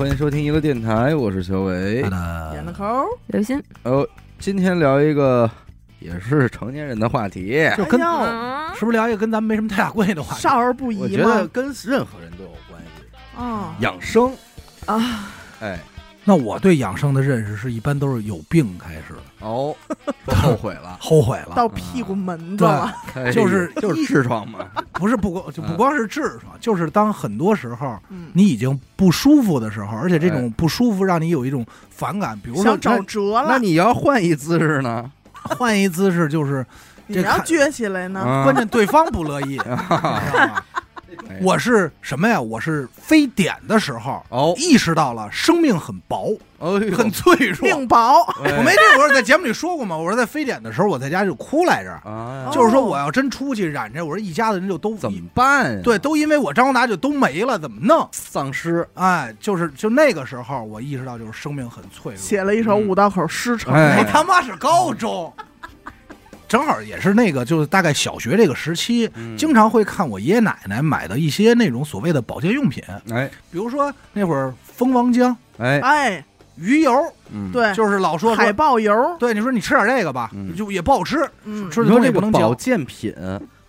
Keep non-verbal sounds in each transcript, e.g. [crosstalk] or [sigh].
欢迎收听娱乐电台，我是小伟。演的抠，刘鑫，哦，今天聊一个也是成年人的话题，就跟是不是聊一个跟咱们没什么太大关系的话题？少儿不宜我觉得？跟任何人都有关系。啊养生，啊，哎，那我对养生的认识是一般都是有病开始的，哦，说后悔了，[laughs] 后悔了，到屁股门子了，[laughs] 哎就是就是痔疮嘛，[laughs] 不是不光就不光是痔疮，就是当很多时候嗯，你已经不舒服的时候，而且这哎种不舒服让你有一种反感，比如说想找辙了。那你要换一姿势呢？换一姿势，就是你要看撅起来呢？啊关键对方不乐意，你知道吗哎我是什么呀？我是非典的时候哦，意识到了生命很薄，哦很脆弱。命薄，哎我没这，我是在节目里说过吗？我说在非典的时候，我在家就哭来着。啊，就是说我要真出去染这，我说一家子人就都怎么办呀？对，都因为我张宏达就都没了，怎么弄？丧尸，哎，就是就那个时候，我意识到就是生命很脆弱。写了一首五道口诗成。哎我他妈是高中，正好也是那个就是大概小学这个时期，嗯。经常会看我爷爷奶奶买的一些那种所谓的保健用品，哎。比如说那会儿蜂王浆、哎，哎，鱼油，嗯，对，就是老说海，豹油，对你说你吃点这个吧，嗯。就也不好吃，嗯，吃的你说这个保东西不能保，健品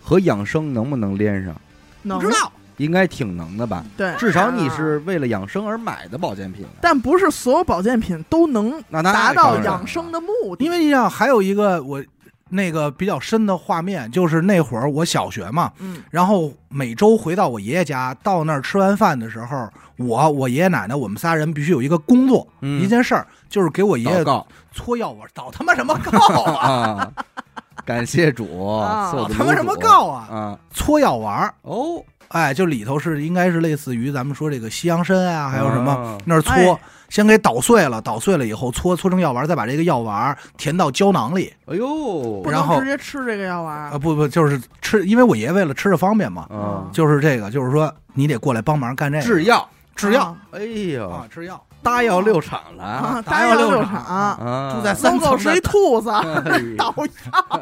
和养生能不能连上？能。不知道。应该挺能的吧？对，至少你是为了养生而买的保健品，但不是所有保健品都能达到养生的目的。因为你想，还有一个我那个比较深的画面，就是那会儿我小学嘛，嗯，然后每周回到我爷爷家，到那儿吃完饭的时候，我我爷爷奶奶我们仨人必须有一个工作，嗯。一件事儿就是给我爷爷祷告。搓药丸，祷他妈什么告啊？[laughs] 啊，感谢主，啊。赐我的他妈什么主告啊？啊？搓药丸，哦，哎，就里头是应该是类似于咱们说这个西洋参啊，还有什么啊。那儿搓哎，先给捣碎了，捣碎了以后搓搓成药丸，再把这个药丸填到胶囊里。哎呦。不，然后能直接吃这个药丸。啊，。不不，就是吃，因为我爷爷为了吃的方便嘛，嗯，就是这个，就是说你得过来帮忙干这个。制药，制药。啊。哎啊呦，，制药。大药六厂了。啊，打药大药六六厂厂啊，住在三层是一兔子，哎 [laughs] 捣药，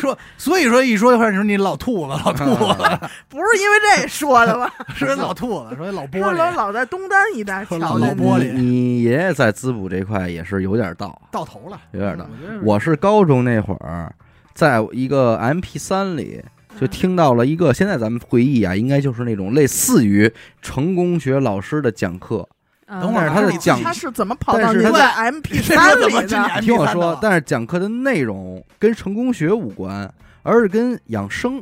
说，所以说一说的话，你说你老兔子，老兔子，不是因为这说的吧？[laughs] 说老兔子，说老是玻璃，老老在东单一带说瞧老玻璃你爷爷在滋补这块也是有点到，到头了，有点到。我是高中那会儿，在一个 M P 三里就听到了一个，现在咱们回忆啊，应该就是那种类似于成功学老师的讲课。等会儿但是他的讲他是怎么跑到但是他在 MP [laughs] 三里说怎么进的？MP3 听我说，但是讲课的内容跟成功学无关，而是跟养生、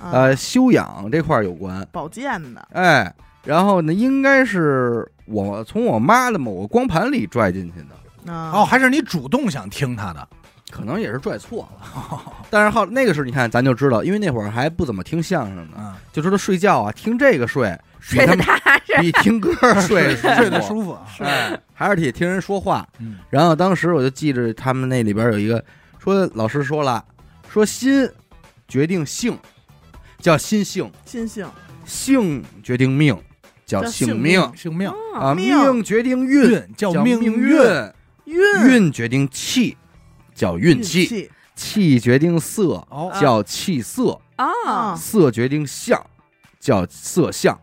啊呃修养这块儿有关。保健的，哎，然后呢，应该是我从我妈的某个光盘里拽进去的，啊哦，还是你主动想听他的，可能也是拽错了。[laughs] 但是后那个时候，你看咱就知道，因为那会儿还不怎么听相声呢，嗯，就知道睡觉啊，听这个睡，比睡得他们踏实，比听歌 [laughs] 睡睡得。舒服。啊，哎，还是得听人说话。嗯，然后当时我就记着他们那里边有一个说，老师说了，说心决定性，叫心性；心性。性决定命，叫叫性性命。性命。啊；命。命决定运，运叫叫命运；运。运决定气，叫运气；气。气决定色，哦，叫气色；啊，色决定相，叫色相。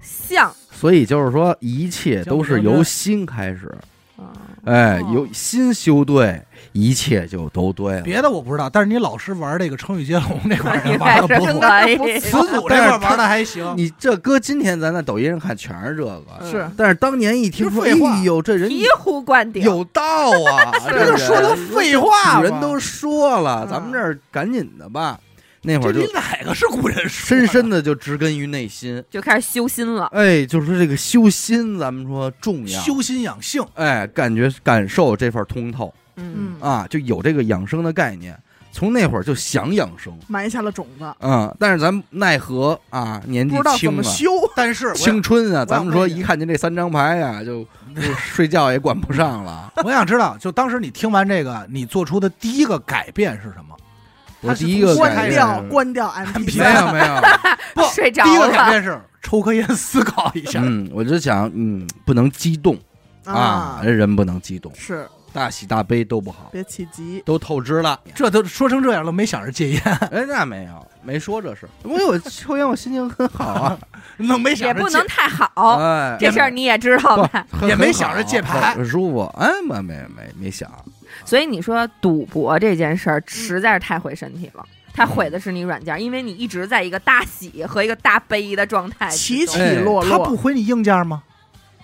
相。所以就是说，一切都是由心开始。啊，哎，哦由心修对，一切就都对了。别的我不知道，但是你老师玩这个成语接龙这块 [laughs] 玩的不错，词组这块儿玩的还行，你这搁今天咱在抖音上看全是这个，是但是当年一听说，哎呦，这人醍醐灌顶，有道啊，[laughs] 这就说的废话嘛古人都说了，嗯咱们这儿赶紧的吧。那会儿就你哪个是古人说？深深的就植根于内心。就开始修心了。哎，就是说这个修心，咱们说重要。修心养性，哎，感觉感受这份通透嗯，啊，就有这个养生的概念。从那会儿就想养生，埋下了种子，嗯，但是咱奈何啊，年纪轻啊，修。[laughs] 但是青春啊，咱们说一看见这三张牌呀、就 [laughs] 就睡觉也管不上了。[laughs] 我想知道，就当时你听完这个，你做出的第一个改变是什么？我第一个关改变掉关掉 MP 没有没有，不睡着第一个改，变是抽颗烟思考一下。嗯，我就想，嗯，不能激动啊，人不能激动，是大喜大悲都不好，别气急。都透支了。这都说成这样了，没想着戒烟，[laughs] 哎，那没有，没说这事。我有抽烟，我心情很好啊。[laughs] 那没想着也不能太好，哎，这事儿你也知道吧？也没想着戒牌很舒服。哎，没没没没想。所以你说赌博这件事儿实在是太毁身体了，它毁的是你软件，因为你一直在一个大喜和一个大悲的状态之起中。起落落他不落，毁你硬件吗？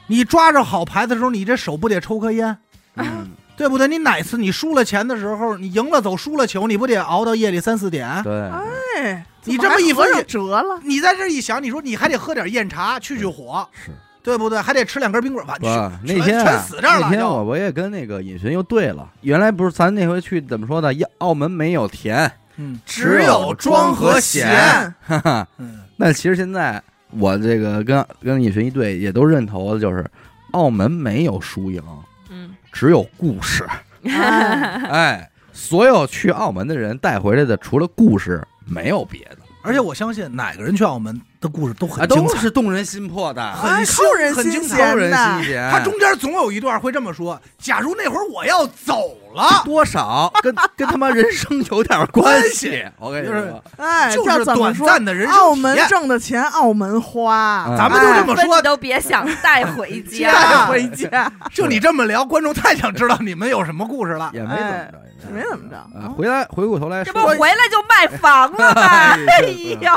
你抓着好牌的时候，你这手不得抽颗烟，嗯，[laughs] 对不对？你哪次你输了钱的时候，你赢了走，输了球，你不得熬到夜里三四点？对，哎，你这么一分析折了，你在这一想，你说你还得喝点燕茶去去火，是。对不对？还得吃两根冰棍儿，完不，全那天啊全死这儿了就那天我我也跟那个尹寻又对了，原来不是咱那回去怎么说的？要澳门没有甜，嗯，只有庄和咸哈哈。嗯，那其实现在我这个跟跟尹寻一对，也都认头的就是，澳门没有输赢，嗯，只有故事。哎 [laughs] 哎，所有去澳门的人带回来的，除了故事，没有别的，而且我相信哪个人去澳门的故事都很精彩，是动人心魄的，哎很新扣人心很精彩弦扣人的心弦。他中间总有一段会这么说：假如那会儿我要走了，[laughs] 多少跟跟他妈人生有点关系。我跟你就是说，哎，就是短叫怎么说？暂的人生澳门挣的钱，澳门花，嗯咱们就这么说你，都别想带回家 [laughs] 带。回家，[laughs] 就你这么聊，观众太想知道你们有什么故事了。也没怎么着，也没怎么着啊，回来回过头来这说，不回来就卖房了吗？[laughs] 哎呦，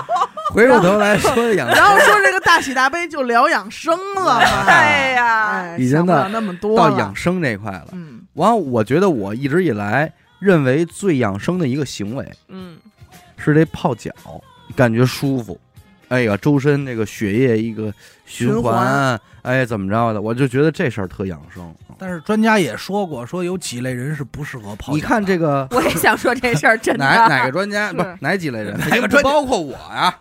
回过头来说养然后说这个大喜大悲就聊养生了嘛，哎呀，[laughs] 哎，已经到那么多到养生这块了。嗯，完，我觉得我一直以来认为最养生的一个行为嗯，是这泡脚，感觉舒服。哎呀，周身那个血液一个循循环哎，怎么着的？我就觉得这事儿特养生。但是专家也说过，说有几类人是不适合泡脚。你看这个我也想说这事儿，真的。哪哪个专家 [laughs] 不是哪几类人？哪个专家包括我呀？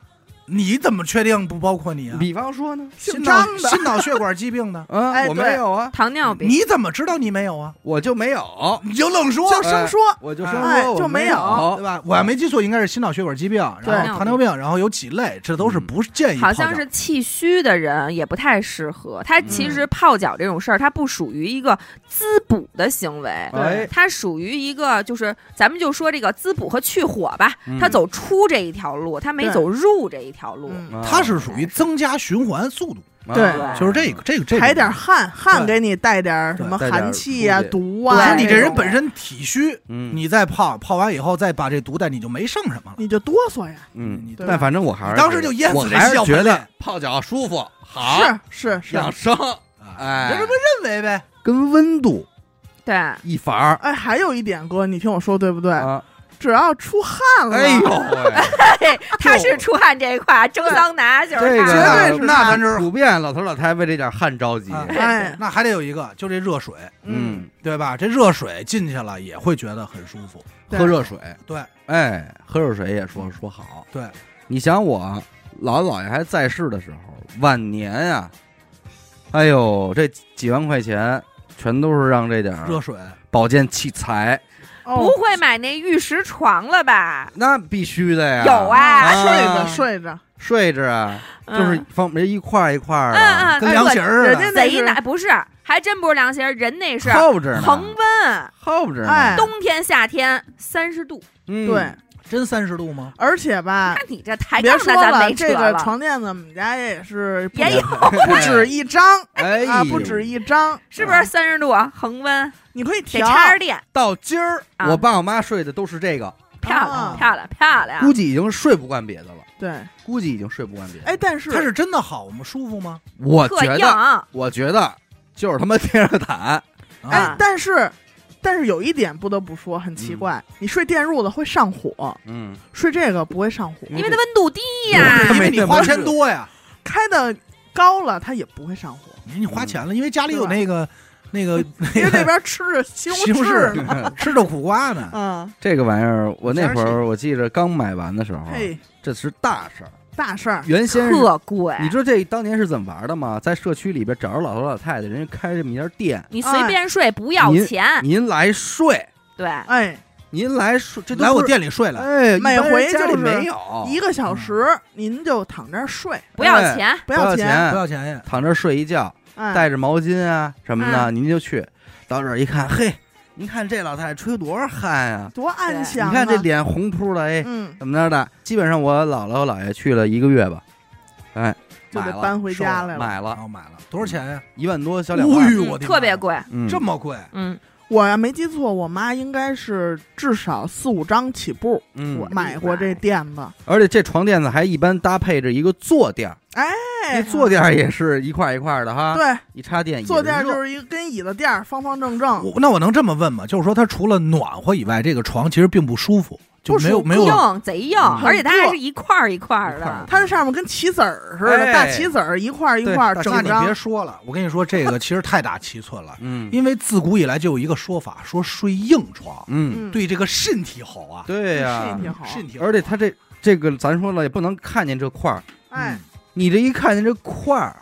你怎么确定不包括你啊？比方说呢？姓心脑张的。心脑血管疾病的，啊，[laughs] 哎我没有啊，糖尿病，你怎么知道你没有啊？我就没有，你就愣说，就生说，我就说哎我就没有对吧？我要没记错，应该是心脑血管疾病，对。然后糖尿病，然后有几类，这都是不建议泡。好像是气虚的人也不太适合。他其实泡脚这种事儿，它不属于一个滋补的行为，哎，它属于一个就是咱们就说这个滋补和去火吧，嗯。它走出这一条路，它没对。走入这一条路。它是属于增加循环速度，啊。对。就是这个这个这个。排点汗，汗给你带点什么带点寒气呀、出去毒啊，对，你这人本身体虚，嗯。你再泡泡完以后再把这毒带，你就没剩什么了。你就哆嗦呀，嗯，对吧但反正我还是当时就淹死我还是这小盆里觉得泡脚舒服好，是是是，养生，啊哎。你就这么认为呗。跟温度对，一法儿。哎，还有一点哥，你听我说对不对？啊，只要出汗了，哎呦喂，[laughs] 嘿，[laughs] 他是出汗这一块，蒸桑拿就是这个他。绝对是那咱这普遍老头老太太为这点汗着急，啊。哎，那还得有一个，就这热水，嗯，对吧？这热水进去了也会觉得很舒服。喝热水，对。哎，喝热水也说说好。对，你想我姥姥姥爷还在世的时候，晚年啊，哎呦，这几万块钱全都是让这点热水，保健器材，哦不会买那玉石床了吧？那必须的呀。有啊睡着啊睡着，睡着。啊，就是嗯放一块儿一块的，嗯，哎跟凉席儿似人家的。贼奶，不是，还真不是凉席儿，人那是厚着呢，恒温，厚着呢。哎。冬天夏天三十度。嗯。对，，真三十度吗？而且吧那，你这抬别杠那咱说了，没这个。床垫子我们家也是不也有不止一张哎啊，不止一张，是不是三十度啊恒温？你可以得调，插着电，到今儿，啊我爸我妈睡的都是这个，漂亮啊漂亮漂亮。估计已经睡不惯别的了，对，估计已经睡不惯别的。哎，但是它是真的好吗？舒服吗？我觉得，我觉得就是他妈电热毯，哎啊，，但是但是有一点不得不说很奇怪，你睡电褥子会上火，嗯，睡这个不会上火，嗯因为它温度低呀。因为你花钱多呀，开的高了它也不会上火，你你花钱了，因为家里有那个那个 [laughs] 因为那边吃着西红西红柿 [laughs] 吃着苦瓜呢。嗯，这个玩意儿，我那会儿我记着刚买完的时候，嘿，这是大事儿。大事儿，原先是特贵，你知道这当年是怎么玩的吗？在社区里边找着老头老太太，人家开这么一家店，你随便睡不要您钱，您来睡，对，哎，您来睡，这都来我店里睡了，哎，每回家里就是没有。一个小时您就躺这儿睡，不要钱，不要不要钱。不要钱。呀。躺这儿睡一觉，哎，带着毛巾啊什么的，嗯。您就去。到这儿一看，嘿，您看这老太太吹多少汗啊、多安你详你！看这脸红扑的，哎，嗯，怎么着的？基本上我姥姥我姥爷去了一个月吧，哎，买了就得搬回家来了。买了买了多少钱呀？一万多小两万，哎呦我的妈特别贵，嗯，这么贵？嗯，我要没记错，我妈应该是至少四五张起步嗯我，买过这垫子。而且这床垫子还一般搭配着一个坐垫儿，哎，那坐垫儿也是一块一块的哈，对，一插电也坐垫热就是一个跟椅子垫儿，方方正正。我那我能这么问吗？就是说，它除了暖和以外，这个床其实并不舒服，就没有不没有硬贼硬，嗯而且它还是一块儿一块儿的。它这上面跟棋子儿似的，哎大棋子儿一块儿一块儿对整那你别。说了，我跟你说，这个其实太大七寸了，[laughs] 嗯。因为自古以来就有一个说法，说睡硬床嗯，嗯，对这个身体好啊，对呀。身体好。身体好，而且它这这个咱说了也不能看见这块儿，哎，你这一看见这块儿，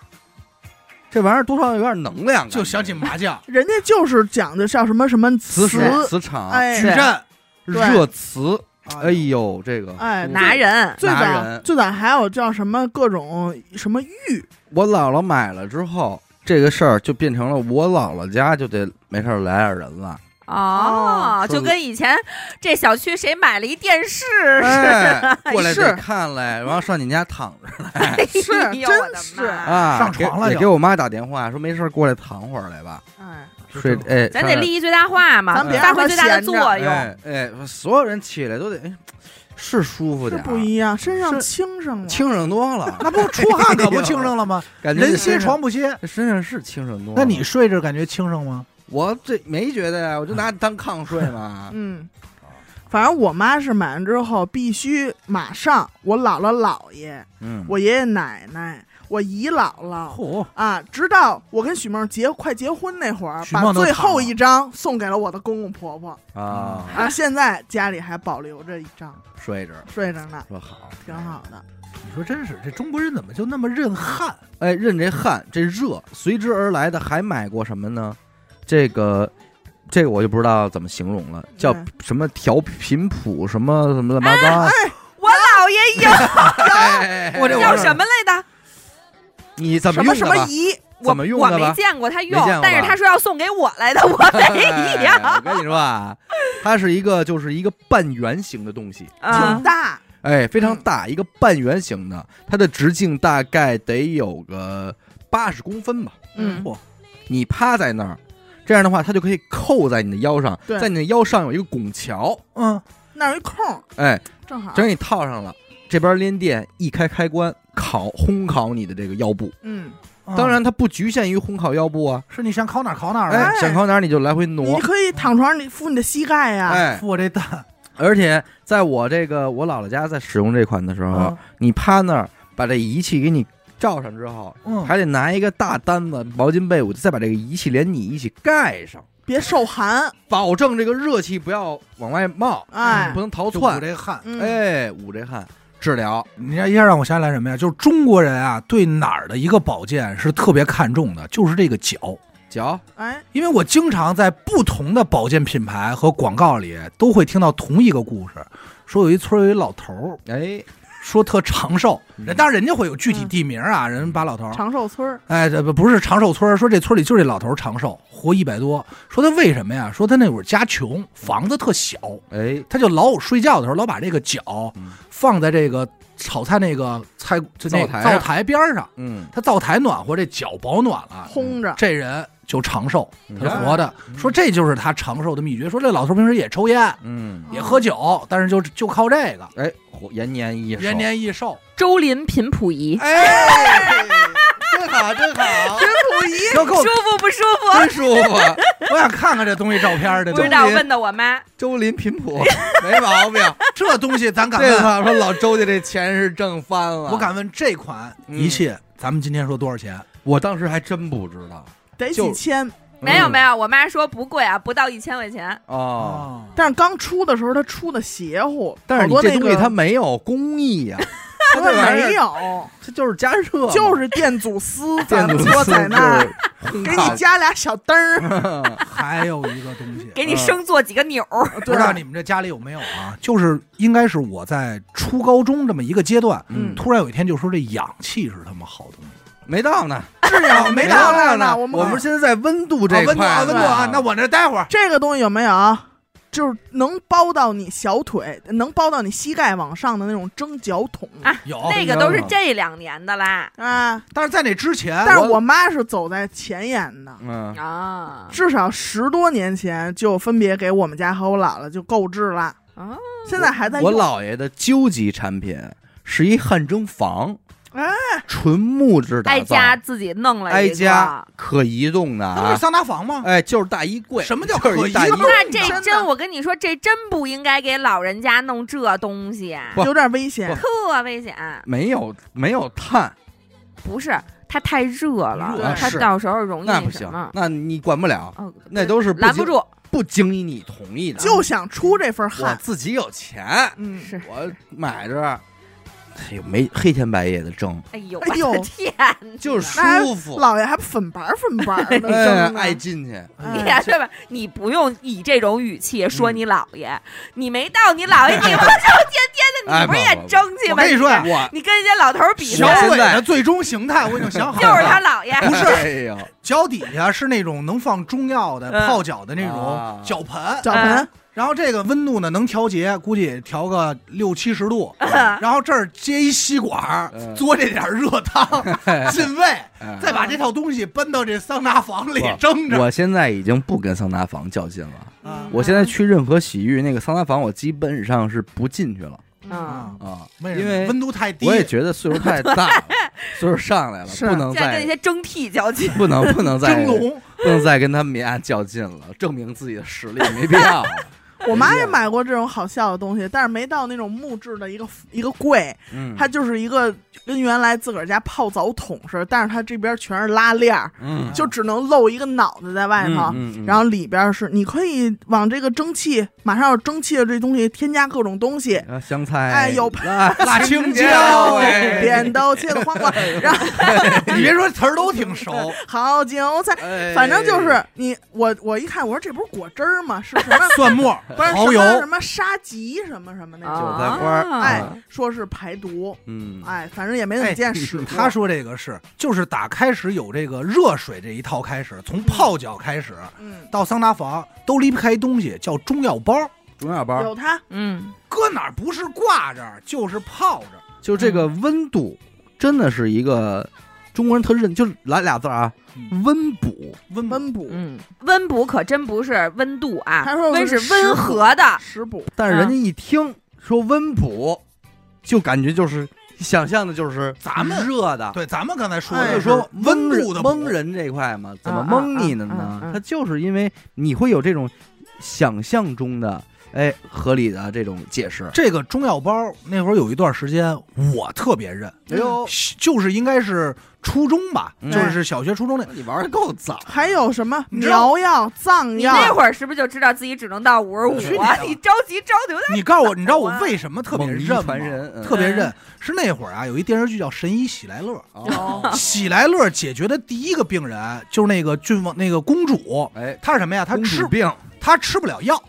这玩意儿多少有点能量就想起麻将、[laughs] 人家就是讲的叫什么什么磁磁、磁场、哎。矩阵，对。热磁，哎呦，这个。哎，拿人，最早最早还有叫什么各种什么玉，我姥姥买了之后，这个事儿就变成了我姥姥家就得没事儿来点人了，哦，就跟以前这小区谁买了一电视似的。哎，[laughs] 过来是得看来，然后上你家躺着 [laughs] 来是哎真是啊，上床了就给我妈打电话说没事过来躺会儿来吧，哎，睡哎，咱得利益最大化嘛，咱发挥最大的作用。哎哎，所有人起来都得哎，是舒服是点，不一样，身上是轻省了。轻省多了，[laughs] 那不出汗可不轻省了吗？感觉人歇床不歇，身上是轻省多了。那你睡着感觉轻省吗？我这没觉得呀，我就拿当炕睡嘛。嗯，反正我妈是买完之后必须马上，我姥姥姥爷、嗯，我爷爷奶奶、我姨姥姥嚯，啊，直到我跟许梦结快结婚那会儿，许梦都把最后一张送给了我的公公婆婆啊，啊，现在家里还保留着一张，睡着睡着呢，说好。挺好的。你说真是这中国人怎么就那么认汗？哎，认这汗这热，随之而来的还买过什么呢？这个，这个我就不知道怎么形容了，叫嗯什么调频谱什么什么乱七八糟。我姥爷有哎我这叫什么来的？你怎么什么什？么仪，我怎么用我没？见过他用过，但是他说要送给我来的，我没哎要我跟你说啊，它是一个就是一个半圆形的东西，啊挺。大，哎，非常嗯大，一个半圆形的，它的直径大概得有个八十公分吧。嗯嚯，你趴在那儿，这样的话，它就可以扣在你的腰上，对在你的腰上有一个拱桥，嗯，那儿有一空儿，哎，正好。只要你套上了，这边连电一开开关，烤烘烤你的这个腰部。嗯，嗯当然，它不局限于烘烤腰部啊，是你想烤哪儿烤哪儿哎啊，，想烤哪儿你就来回挪你，可以躺床上，你敷你的膝盖呀。哎，付我这蛋，而且在我这个我姥姥家在使用这款的时候嗯，你趴那儿把这仪器给你罩上之后，嗯，还得拿一个大单子、毛巾被，我再把这个仪器连你一起盖上，别受寒，保证这个热气不要往外冒，哎。不能逃窜。捂窜。这汗。嗯，哎，捂这汗。治疗，你这一下让我想起来什么呀？就是中国人啊，对哪儿的一个保健是特别看重的，就是这个脚。脚？哎，因为我经常在不同的保健品牌和广告里都会听到同一个故事，说有一村有一老头儿，哎，说特长寿，当然人家会有具体地名啊，人把老头，长寿村儿，哎，这不不是长寿村儿，说这村里就这老头长寿，活一百多。说他为什么呀？说他那会儿家穷，房子特小，哎，他就老睡觉的时候老把这个脚嗯。放在这个炒菜那个菜就那灶台灶台边上，嗯，他灶台暖和，这脚保暖了，烘着，这人就长寿，他活的。说这就是他长寿的秘诀。说这老头平时也抽烟，嗯，也喝酒，但是就就靠这个哎，活延年益寿，延年益寿。周林频谱仪，哎，[laughs] 真好，真好，频谱仪，舒，服不舒服？真舒服。我想看看这东西照片儿，这东西不知道，问的我妈。周林频谱 [laughs] 没毛病，这东西咱敢问？话说老周家这钱是挣翻了。我敢问这款嗯仪器，咱们今天说多少钱？我当时还真不知道得就几千。嗯没有没有，我妈说不贵啊，不到一千块钱。哦。哦，但是刚出的时候，它出的邪乎，但是你这东西它没有工艺呀，[laughs] 它这玩意儿没有，它就是加热，[laughs] 就是电阻丝，咱电阻丝在那儿，给你加俩小灯儿，[laughs] 还有一个东西，给你生做几个钮儿，不知道你们这家里有没有啊？就是应该是我在初高中这么一个阶段，嗯突然有一天就说这氧气是他妈好东西，没到呢，是有没到到呢。我们们现在在温度这啊温度啊块，温度啊，那我这待会儿这个东西有没有？就是能包到你小腿，能包到你膝盖往上的那种蒸脚桶啊有，那个都是这两年的啦啊！但是在那之前，但是我妈是走在前沿的，嗯，啊至少十多年前就分别给我们家和我姥姥就购置了，啊！现在还在我用。姥爷的究极产品是一汗蒸房，哎，纯木质打造，挨家自己弄了挨一个。家可移动的啊，那不是桑拿房吗？哎，就是大衣柜。什么叫就是可移一大衣动那这真的。真，我跟你说，这真不应该给老人家弄这东西，不。有点危险。特危险。没有没有碳，不是，它太热了，它是。到时候容易那不行什么，？那你管不了，哦，那都是不拦不住。不经你同意的。就想出这份我汗，自己有钱，嗯，是，我买着，哎呦，没黑天白夜的蒸，哎呦，哎呦我的天就是舒服，老爷还粉白粉白的哎，蒸呢爱进去。你哎对吧？你不用以这种语气说嗯你姥爷，你没到你姥爷，你不就天天的，哎你不是也不不不争气吗？我跟你说呀我你跟人家老头儿比小赛，我现在伟的最终形态我已经想好了，就是他姥爷。不是哎呦，脚底下是那种能放中药的嗯泡脚的那种啊脚盆，脚盆，然后这个温度呢能调节，估计也调个六七十度，嗯 [laughs] 然后这儿接一吸管嘬这点热汤 [laughs] 进胃，哎再把这套东西搬到这桑拿房里蒸着。我现在已经不跟桑拿房较劲了。啊我现在去任何洗浴那个桑拿房，我基本上是不进去了。嗯，啊，啊，因为温度太低，我也觉得岁数太大了，[laughs] 岁数上来了，不能再跟那些蒸屉较劲。不能不能再蒸笼。不能再跟他们俩较劲了，证明自己的实力没必要了。我妈也买过这种好笑的东西，但是没到那种木质的一个一个柜，嗯，它就是一个跟原来自个儿家泡澡桶似的，但是它这边全是拉链儿，嗯就只能露一个脑袋在外头。嗯嗯然后里边是你可以往这个蒸汽，马上要蒸汽的这东西添加各种东西，啊香菜，哎有辣辣青椒椒，哎扁豆、切的黄瓜，然后 [laughs] 你别说词儿都挺熟，[laughs] 好韭菜，哎反正就是你我我一看，我说这不是果汁儿吗？是什么？蒜末、[laughs] 不是蚝油什，么沙棘什么什么那种，韭菜花哎，说是排毒，嗯，哎，反正也没怎么见使。他说这个是，就是打开始有这个热水这一套开始，从泡脚开始嗯，到桑拿房都离不开一东西，叫中药包。中药包有它，嗯，搁哪儿不是挂着就是泡着，就这个温度，真的是一个中国人特认，就是来俩字儿啊，嗯。温补。温温补，嗯，温补可真不是温度啊，他说温是温和的，食补，但是人家一听说温补，就感觉就是想象的就是咱们热的，对，咱们刚才说就是说温蒙度的蒙人这块嘛，怎么嗯蒙你的呢？嗯？嗯它就是因为你会有这种想象中的哎合理的这种解释。这个中药包那会儿有一段时间我特别认，哎呦，就是应该是初中吧，嗯。就是小学初中那。你玩的够早，还有什么苗药、藏你药？那会儿是不是就知道自己只能到五十五啊？你着急着的有点你告诉我，你知道我为什么特别认特别认。是那会儿啊，有一电视剧叫《神医喜来乐》，哦，[laughs] 喜来乐解决的第一个病人就是那个郡王那个公主，哎，她是什么呀？她吃病，她吃不了药，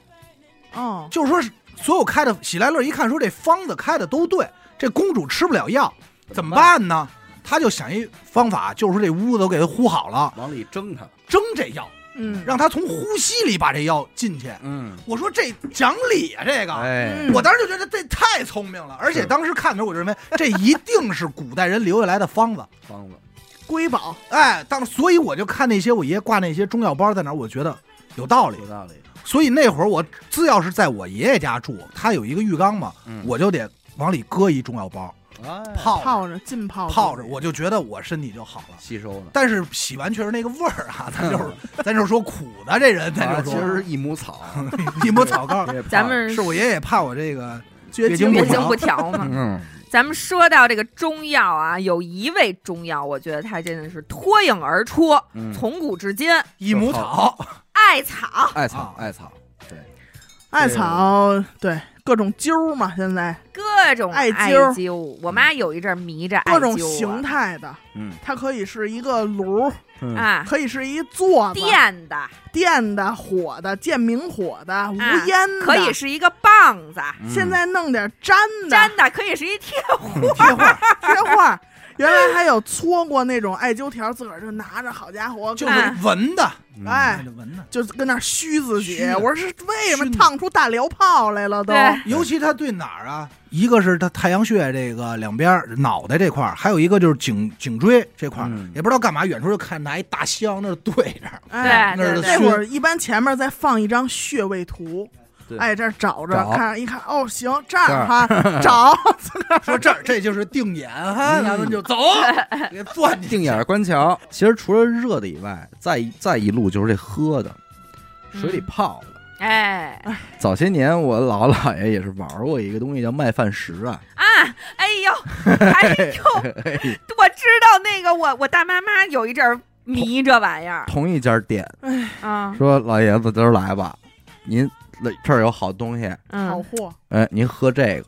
哦，就是说所有开的喜来乐一看说这方子开的都对，这公主吃不了药，怎么办呢？他就想一方法，就是说这屋子都给他呼好了，往里蒸它。蒸这药，嗯，让他从呼吸里把这药进去。嗯，我说这讲理啊，这个。哎，嗯我当时就觉得这太聪明了，而且当时看的时候，我就认为 [laughs] 这一定是古代人留下来的方子。方子，瑰宝，哎，当所以我就看那些我爷爷挂那些中药包在哪儿，我觉得有道理。有道理。所以那会儿我只要是在我爷爷家住，他有一个浴缸嘛，嗯我就得往里搁一中药包哎，泡着。泡着浸泡泡着，我就觉得我身体就好了。吸收了。但是洗完确实那个味儿啊，咱就是咱就是说苦的这人，咱就说啊其实是一亩草，[laughs] 一抹草膏。咱们是我爷爷怕我这个绝月经不调月经不调嘛。嗯，咱们说到这个中药啊，有一味中药，我觉得它真的是脱颖而出，嗯从古至今，一亩草，艾草。艾草啊，艾草，对。艾草，对各种灸儿嘛，现在各种艾艾灸灸。我妈有一阵儿迷着艾各种形态的，嗯它可以是一个炉，嗯，啊，可以是一座子，电的电的、火的、见明火的、无啊烟的，可以是一个棒子，嗯现在弄点粘的、粘的可以是一贴贴画，贴画，原来还有搓过那种艾灸条，自个儿就拿着，好家伙，就是哎闻的，嗯哎，闻的。就跟那儿虚自己。我说是为什么烫出大燎泡来了都？尤其他对哪儿啊？一个是他太阳穴这个两边脑袋这块儿，还有一个就是颈颈椎这块儿，嗯也不知道干嘛，远处就看拿一大香那儿对着，哎，那会儿一般前面再放一张穴位图对，哎，这儿找着找看一看，哦，行，这儿哈找，[laughs] 说这儿这就是定眼哈，嗯咱们就走，[laughs] 给钻进去。定眼儿观桥。其实除了热的以外，再一再一路就是这喝的，水里嗯泡的。哎早些年我姥姥姥爷也是玩过一个东西叫麦饭石啊，啊，哎呦，[laughs] 哎呦，我知道那个我我大妈妈有一阵儿迷这玩意儿同一家店啊，说老爷子今儿来吧，您这儿有好东西，好嗯货，哎，您喝这个。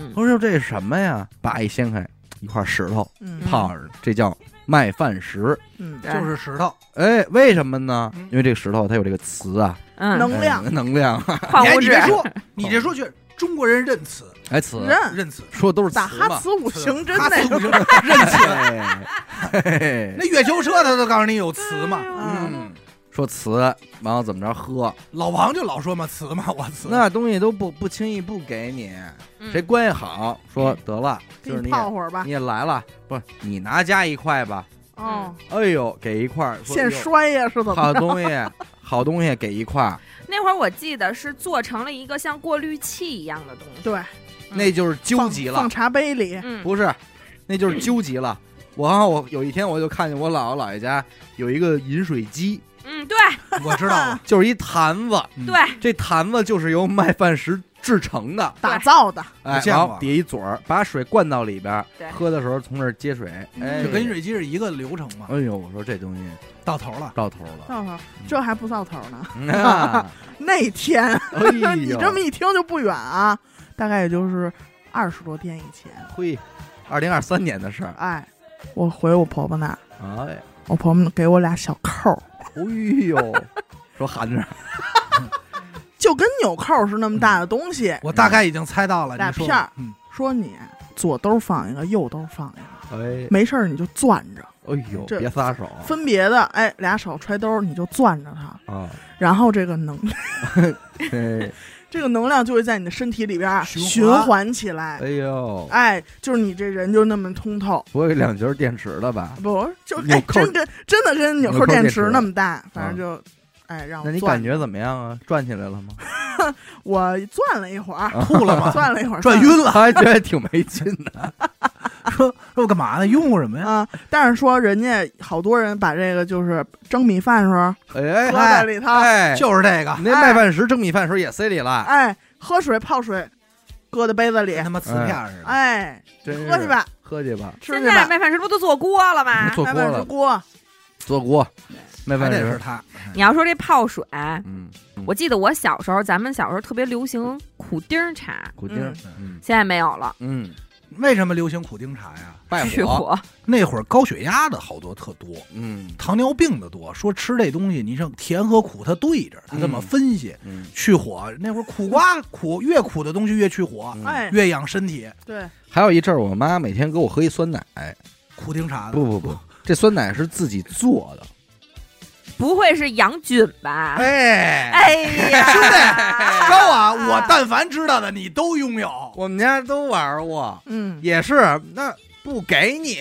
嗯我说这是什么呀？叭一掀开，一块石头嗯泡着，这叫麦饭石。嗯，对就是石头，哎，为什么呢嗯？因为这个石头它有这个磁啊，嗯，能量哎能量，你还矿物质你别说，[laughs] 你这说句中国人认词，哎，词，认认词，说都是打磁嘛。哈磁五行针哈那个斯不行，认词。哎嘿嘿那月球车他都告诉你有词嘛，嗯，说瓷，然后怎么着喝，老王就老说嘛瓷嘛，我瓷。那东西都不不轻易不给你，嗯。谁关系好，说得了，给你就是你也泡会儿吧。你。也来了，不是你拿家一块吧？哦，哎呦，给一块儿，说现哟摔呀是怎么？好着？东西，[laughs] 好东西给一块儿，那会儿我记得是做成了一个像过滤器一样的东西，对，那就是究极了。放放，茶杯里，嗯，不是，那就是究极了。我好 [laughs] 我有一天我就看见我姥姥姥爷家有一个饮水机，嗯，对。我知道。了，就是一坛子，嗯。对，这坛子就是由麦饭石制成的，打造的，哎，我见过然后底下一嘴儿，把水灌到里边儿对，喝的时候从这儿接水，哎，就跟饮水机是一个流程嘛，哎呦，我说这东西到头了。到头了，到头。这还不到头呢。嗯啊。[laughs] 那天。哎你呦，[laughs] 这么一听就不远啊，大概也就是二十多天以前。嘿，二零二三年的事儿，哎，我回我婆婆那儿，哎，我婆婆给我俩小扣儿，哎呦，[laughs] 说含着，就跟纽扣是那么大的东西，我大概已经猜到了，俩你说。片儿嗯，说你左兜放一个，右兜放一个，哎，没事儿你就攥着，哎呦，这别撒手。分别的，哎，俩手揣兜儿你就攥着它，啊，然后这个能哎，[laughs] 这个能量就会在你的身体里边儿循环起来哎，呦，哎，就是你这人就那么通透。不会两节电池的吧？不，就哎，纽扣真跟真的跟纽扣电池纽扣电池那么大，反正就，哎，让我那你感觉怎么样啊？转起来了吗？[laughs] 我转了一会儿，吐了吗？[laughs] 转了一会儿，转晕了，[laughs] 还觉得挺没劲的。说说我干嘛呢？用过什么呀？啊。但是说人家好多人把这个就是蒸米饭的时候哎，搁在里头，哎，就是这个你，那麦饭石蒸米饭时候也塞里了，哎，喝水泡水，搁在杯子里跟他，妈瓷片似的。哎，真是喝去，吧，喝去吧，吃去吧，现在麦饭石不都做锅了吗？做锅麦饭石了，锅，做锅，麦还饭石，得是他，你要说这泡水，嗯，我记得我小时候，咱们小时候特别流行苦丁儿茶，苦丁儿，嗯现在没有了，嗯，为什么流行苦丁茶呀？败去火。那会儿高血压的好多特多，嗯糖尿病的多，说吃这东西，你像甜和苦它对着，它这么分析，嗯，去火。那会儿苦瓜苦，越苦的东西越去火，嗯哎，越养身体。对，还有一阵儿，我妈每天给我喝一酸奶，苦丁茶的不不不，这酸奶是自己做的，不会是杨菌吧？哎，哎呀，兄弟 [laughs] 高啊！我但凡知道的你都拥有。我们家都玩过，嗯，也是，那不给你，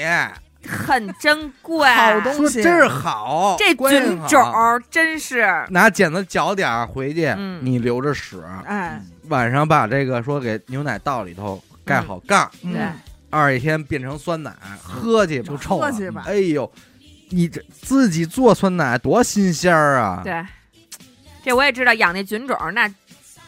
很珍贵，好东西真是好，这菌种真是，拿剪子绞点儿回去，嗯。你留着使，哎，晚上把这个说给牛奶倒里头盖好杠，嗯。对二一天变成酸奶，喝去吧。就。臭了。喝去吧，哎呦，你这自己做酸奶多新鲜儿啊！对，这我也知道，养那菌种那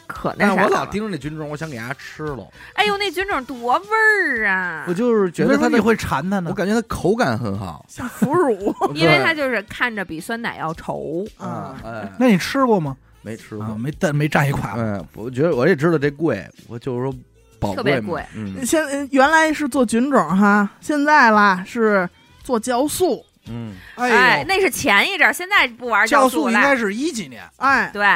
可那但啥了。我老盯着那菌种，我想给它吃了。哎呦，那菌种多味儿啊！我就是觉得它的，什么你会馋它呢？我？感觉它口感很好，像腐乳，[laughs] 因为它就是看着比酸奶要稠，啊。嗯，哎，那你吃过吗？没吃啊，过，没但没蘸一块我觉得我也知道这贵，我就是说特别贵，嗯。现原来是做菌种哈，现在啦是做酵素，嗯，哎哎，那是前一阵儿，现在不玩酵素了。应该是一几年，哎，对，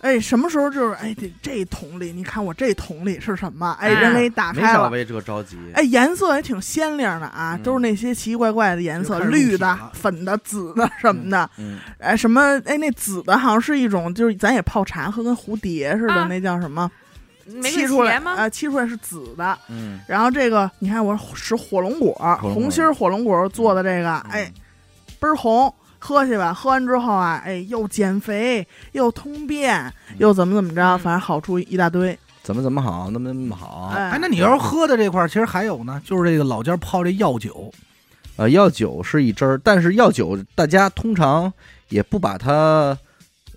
哎，什么时候就是哎，这这桶里，你看我这桶里是什么？哎，哎人给你打开了，少为这着急。哎，颜色也挺鲜亮的啊，嗯都是那些奇奇怪怪的颜色，绿的粉的、紫的什么的。嗯，哎，什么？哎，那紫的好像是一种，就是咱也泡茶喝跟蝴蝶似的，啊那叫什么？玫沏出来瑰茄吗？啊，沏出来是紫的。嗯然后这个你看，我使火龙果，红心火龙果做的这个，哎，倍儿红。喝去吧，喝完之后啊，哎，又减肥，又通便，又怎么怎么着，嗯反正好处一大堆。怎么怎么好，那么那么好。哎哎，，那你要是喝的这块儿，其实还有呢，就是这个老家泡这药酒，呃，药酒是一汁儿，但是药酒大家通常也不把它，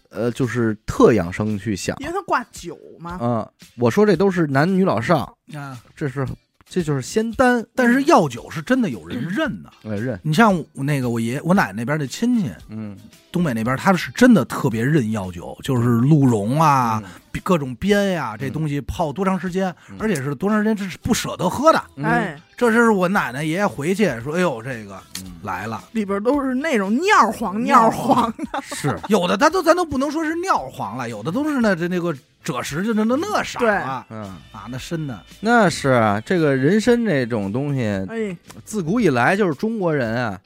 呃，就是特养生去想。因为它挂酒嘛。嗯，我说这都是男女老少，啊，这是这就是仙丹，但是药酒是真的有人认的。呃，认，你像我那个我爷我奶奶那边的亲戚，嗯。东北那边他们是真的特别认药酒，就是鹿茸啊，比各种鞭呀、这嗯。东西泡多长时间，嗯。而且是多长时间，这是不舍得喝的。嗯。哎，这是我奶奶爷爷回去说，哎呦，这个嗯。来了，里边都是那种尿黄尿黄 [laughs] 的，是，有的他都咱都不能说是尿黄了，有的都是那这那个赭石就那那那色对。了嗯，啊，那深的，那是啊，这个人参这种东西，哎，自古以来就是中国人啊，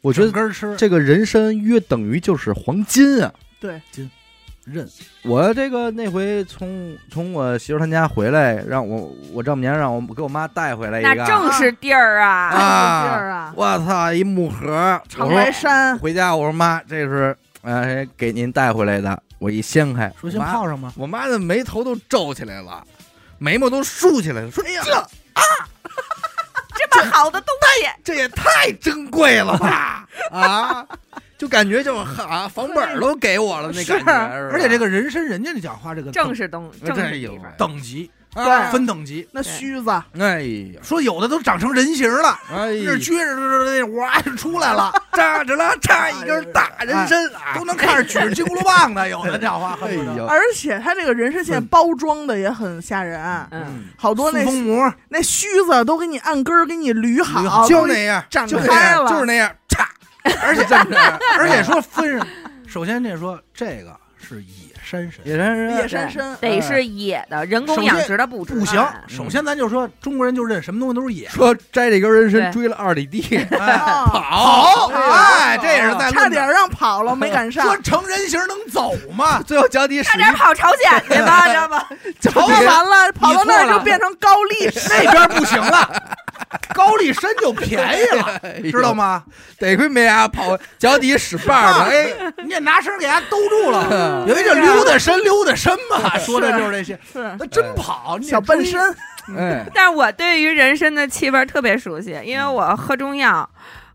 我觉得根儿吃。这个人参约等于就是黄金啊。对，金认，我这个那回从从我媳妇她家回来，让我我丈母娘让我给我妈带回来一那个，正是地儿啊！啊地儿啊，我操，一木盒，长白山，回家我说妈，这是呃给您带回来的，我一掀开，说先泡上吧。我妈的眉头都皱起来了，眉毛都竖起来了，说哎呀，这啊，[laughs] 这么好的东西，这也太珍贵了吧 [laughs] 啊！就感觉就是哈房本都给我了那感觉，而且这个人参，人家的讲话这个正是东正是。等级啊分等级，那须子，哎呀，说有的都长成人形了，哎呀。这，撅着那哇就出来了，[laughs] 扎着了，扎一根大人参啊，都能看着举着金箍棒的，有的叫话，哎呀，而且他这个人参现在包装的也很吓人，嗯，好多那塑封膜，那须子都给你按根儿给你捋好，捋好就那样，展就那开样，了。就是那样，嚓，[laughs] 而且而且说分，首先这说这个是野山参。野山参，野山参，得是野的，人工养殖的不不行，啊。首先咱就说中国人就认什么东西都是野，说摘这根人参追了二里地，哎，啊好，哎，哎这也是在差点让跑了，没赶上。说成人形能走吗？[laughs] 最后脚底使差点跑朝鲜去吧，[laughs] 知道吗？[laughs] 脚跑完了，跑到那儿就变成高丽，那边不行了，[laughs] 高丽参就便宜了，[laughs] 哎知道吗？得亏没啊跑脚底使绊儿的，[laughs] 哎，你也拿绳给它兜住了。嗯有一叫溜达参，溜达参嘛，说的就是这些。是那真跑，你得小笨注意身，哎，但是我对于人参的气味特别熟悉，因为我喝中药。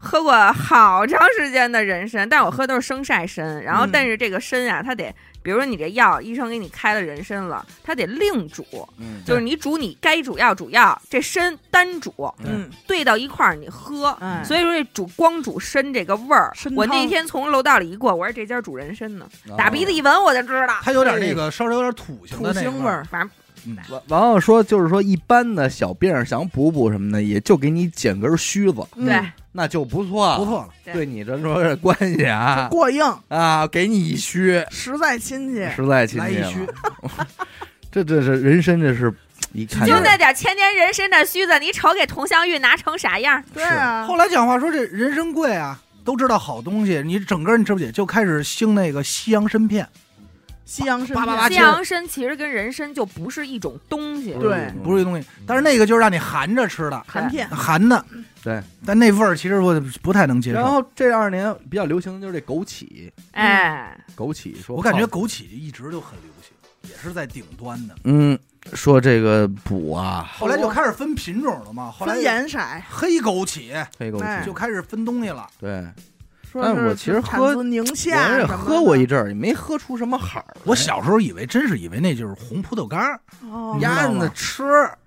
喝过好长时间的人参，但我喝都是生晒参。然后嗯，但是这个参啊，它得，比如说你这药，医生给你开了人参了，他得另煮，嗯就是你煮你该煮药煮药，这参单煮，嗯，兑到一块儿你喝。哎，所以说这煮光煮参这个味儿，我那天从楼道里一过，我说这家煮人参呢，哦打鼻子一闻我就知道。它有点那个稍微有点土腥的那个腥味儿，反正嗯完完了说，就是说一般的小病儿想补补什么的，也就给你剪根须子，嗯对，那就不错了，不错了。对。对你这说这关系啊。过硬，啊，给你一须，实在亲戚。实在亲切了。来一须，[laughs] 这这是人参，这是一看就那点千年人参的须子，你瞅给佟湘玉拿成啥样？对啊，后来讲话说这人参贵啊，都知道好东西，你整个你知不知就开始兴那个西洋参片，西洋参西洋参其实跟人参就不是一种东西，对不是一东西，但是那个就是让你含着吃的，含片，含的，对。但那味儿其实我不太能接受。然后这二年比较流行的就是这枸杞，哎，枸杞说，我感觉枸杞一直就很流行，也是在顶端的。嗯，说这个补啊，后来就开始分品种了嘛，后来分颜色，黑枸杞黑枸哎杞就开始分东西了。对，说但我其实喝宁我夏我，也喝过一阵儿，也没喝出什么好儿。我小时候以为真是以为那就是红葡萄干儿，哦鸭吗子吃，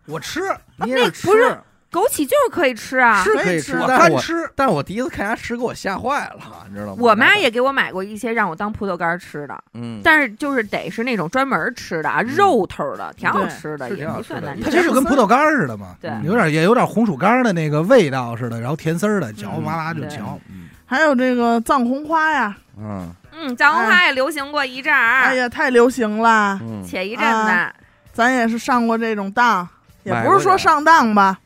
我吃你也吃，不是枸杞就是可以吃啊。是可以吃可以吃，我但我干吃，但我第一次看它吃，给我吓坏了，你知道吗？我妈也给我买过一些让我当葡萄干吃的，嗯，但是就是得是那种专门吃的啊，肉头的，挺好吃的，也不算难吃。它其实就跟葡萄干儿似的嘛，对有点也有点红薯干儿的那个味道似的，然后甜丝儿的，嚼嗯嘛啦就嚼。嗯还有这个藏红花呀，嗯嗯，藏红花也流行过一阵儿，哎呀，太流行了，嗯，且一阵子啊，咱也是上过这种当，也不是说上当吧，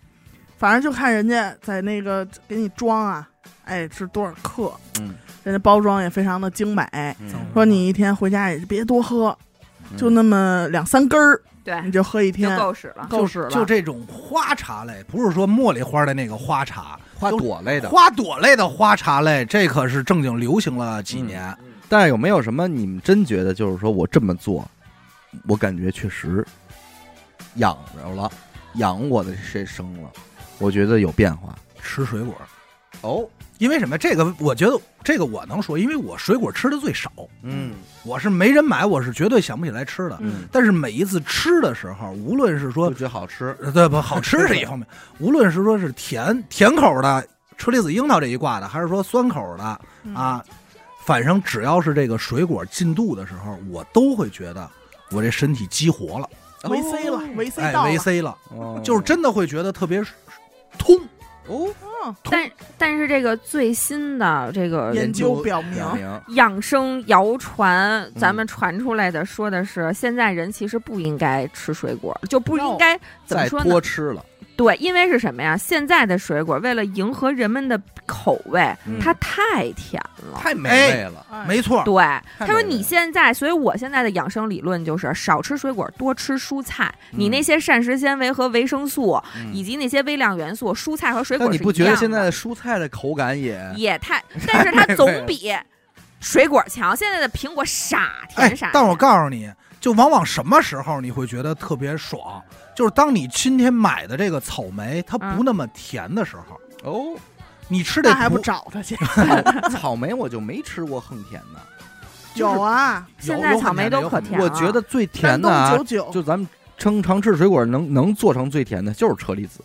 反正就看人家在那个给你装啊，哎，是多少克，嗯人家包装也非常的精美。嗯说你一天回家也别多喝，嗯就那么两三根儿，对，你就喝一天，够使了。够使了。就这种花茶类，不是说茉莉花的那个花茶，花朵类的。花朵类的花茶类，这可是正经流行了几年。但是有没有什么你们真觉得就是说我这么做，我感觉确实养着了，养我的这生了，我觉得有变化。吃水果，哦，因为什么？这个我觉得这个我能说，因为我水果吃的最少，嗯。我是没人买，我是绝对想不起来吃的。嗯，但是每一次吃的时候，无论是说觉得好吃。呃对不好吃是一方面，[laughs] 无论是说是甜甜口的车厘子樱桃这一挂的，还是说酸口的嗯，啊，反正只要是这个水果进肚的时候，我都会觉得我这身体激活了，维 C 了，维 C 哎，到了。维 C 了，哦。就是真的会觉得特别通。哦，嗯但但是这个最新的这个研究表明，养生谣传，咱们传出来的说的是，现在人其实不应该吃水果，就不应该怎么说呢？多？吃了，对，因为是什么呀？现在的水果为了迎合人们的口味，嗯它太甜了。太美味了。哎没错，对，他说你现在，所以我现在的养生理论就是少吃水果，多吃蔬菜。你嗯那些膳食纤维和维生素，嗯以及那些微量元素，蔬菜和水果但你不是一样觉得现在的的蔬菜的口感也也太，[laughs] 但是它总比水果强。现在的苹果傻哎甜傻甜，，但我告诉你，就往往什么时候你会觉得特别爽，就是当你今天买的这个草莓它不嗯那么甜的时候，哦，你吃这那还不找他去？[laughs] 草莓我就没吃过横甜的，[laughs] 有啊，现在草莓都可甜了。我觉得最甜山东的啊九，九就咱们称常吃水果能能做成最甜的，就是车厘子。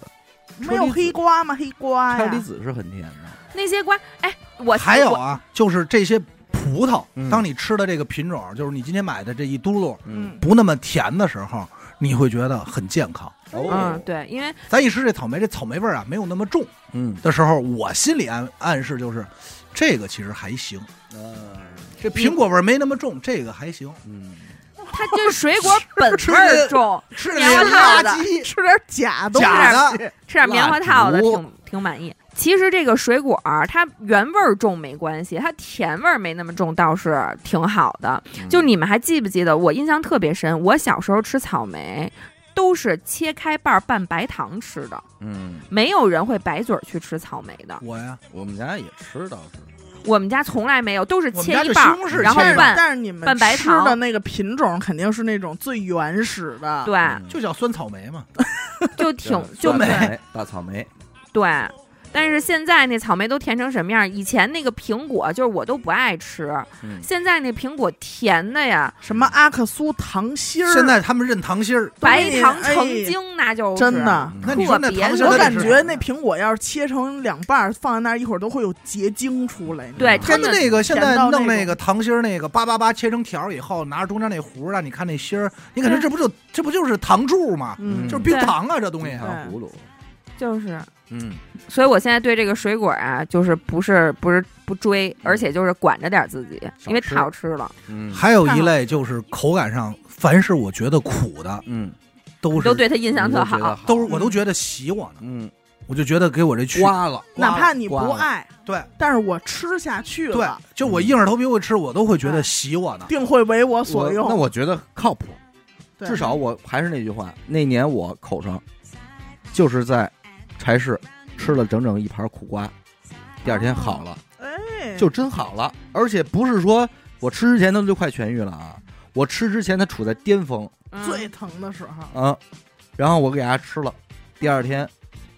没有黑瓜吗？黑瓜呀，车厘子是很甜的，那些瓜，哎，我我还有啊，就是这些葡萄嗯，当你吃的这个品种，就是你今天买的这一嘟噜嗯，不那么甜的时候，你会觉得很健康。哦。嗯，，对，因为咱一吃这草莓，这草莓味儿啊没有那么重。嗯，的时候，我心里暗暗示就是，这个其实还行。嗯这苹果味儿没那么重，这个还行。嗯，它就是水果 [laughs] 本吃味儿重，吃棉花套子垃圾，吃点假东西，假的，吃点棉花套的挺挺满意。其实这个水果儿它原味儿重没关系，它甜味儿没那么重倒是挺好的。嗯就你们还记不记得？我印象特别深，我小时候吃草莓都是切开瓣儿拌白糖吃的，嗯，没有人会白嘴儿去吃草莓的。我呀，我们家也吃倒是，我们家从来没有，都是切一半儿然后拌。但是你们拌白吃的那个品种肯定是那种最原始的，对，嗯就叫酸草莓嘛。就挺就酸美大草莓，对，但是现在那草莓都甜成什么样？以前那个苹果就是我都不爱吃，嗯现在那苹果甜的呀，什么阿克苏糖心儿，现在他们认糖心儿，白糖哎成精，那就是真的。嗯那你说那特别糖心儿我得是感觉那苹果要是切成两半儿，放在那儿一会儿都会有结晶出来。你知道对吗他们那个现在甜到弄那个糖心儿，那个八八八切成条儿以后，拿着中间那核儿让你看那心儿，你感觉对这不就这不就是糖柱吗？嗯，就是冰糖啊，这东西。糖葫芦，就是。嗯，所以我现在对这个水果啊，就是不是不是不追，而且就是管着点自己，因为太好吃了，嗯，还有一类就是口感上，凡是我觉得苦的，嗯，都是都对他印象特好。都是我都觉得喜我呢，嗯，我就觉得给我这去刮了，哪怕你不爱，对。但是我吃下去了对了，，就我硬着头皮会吃，我都会觉得喜我呢。定会为我我所用。那我觉得靠谱，对。至少我还是那句话，那年我口上就是在柴氏吃了整整一盘苦瓜，第二天好了，哎，就真好了，而且不是说我吃之前他就快痊愈了啊，我吃之前他处在巅峰嗯最疼的时候，啊，然后我给他吃了，第二天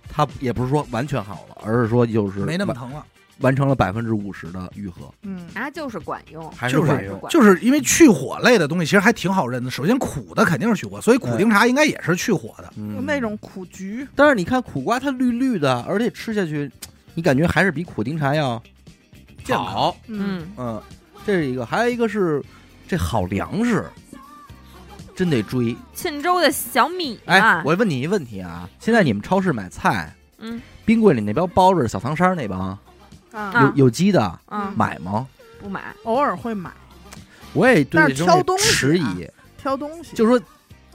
他也不是说完全好了，而是说就是没那么疼了，完成了百分之五十的愈合，嗯，啊，就是管用，还是管用。就是因为去火类的东西其实还挺好认的。首先苦的肯定是去火，所以苦丁茶应该也是去火的。嗯。那种苦菊，但是你看苦瓜，它绿绿的，而且吃下去，你感觉还是比苦丁茶要健康。好。嗯，嗯，嗯，这是一个，还有一个是这好粮食，真得追。沁州的小米哎啊，，我问你一问题啊，现在你们超市买菜，嗯。冰柜里那包包着小汤山那帮有有机的，嗯，买吗？不买。偶尔会买我也对这东西迟啊疑，挑东西，就是说，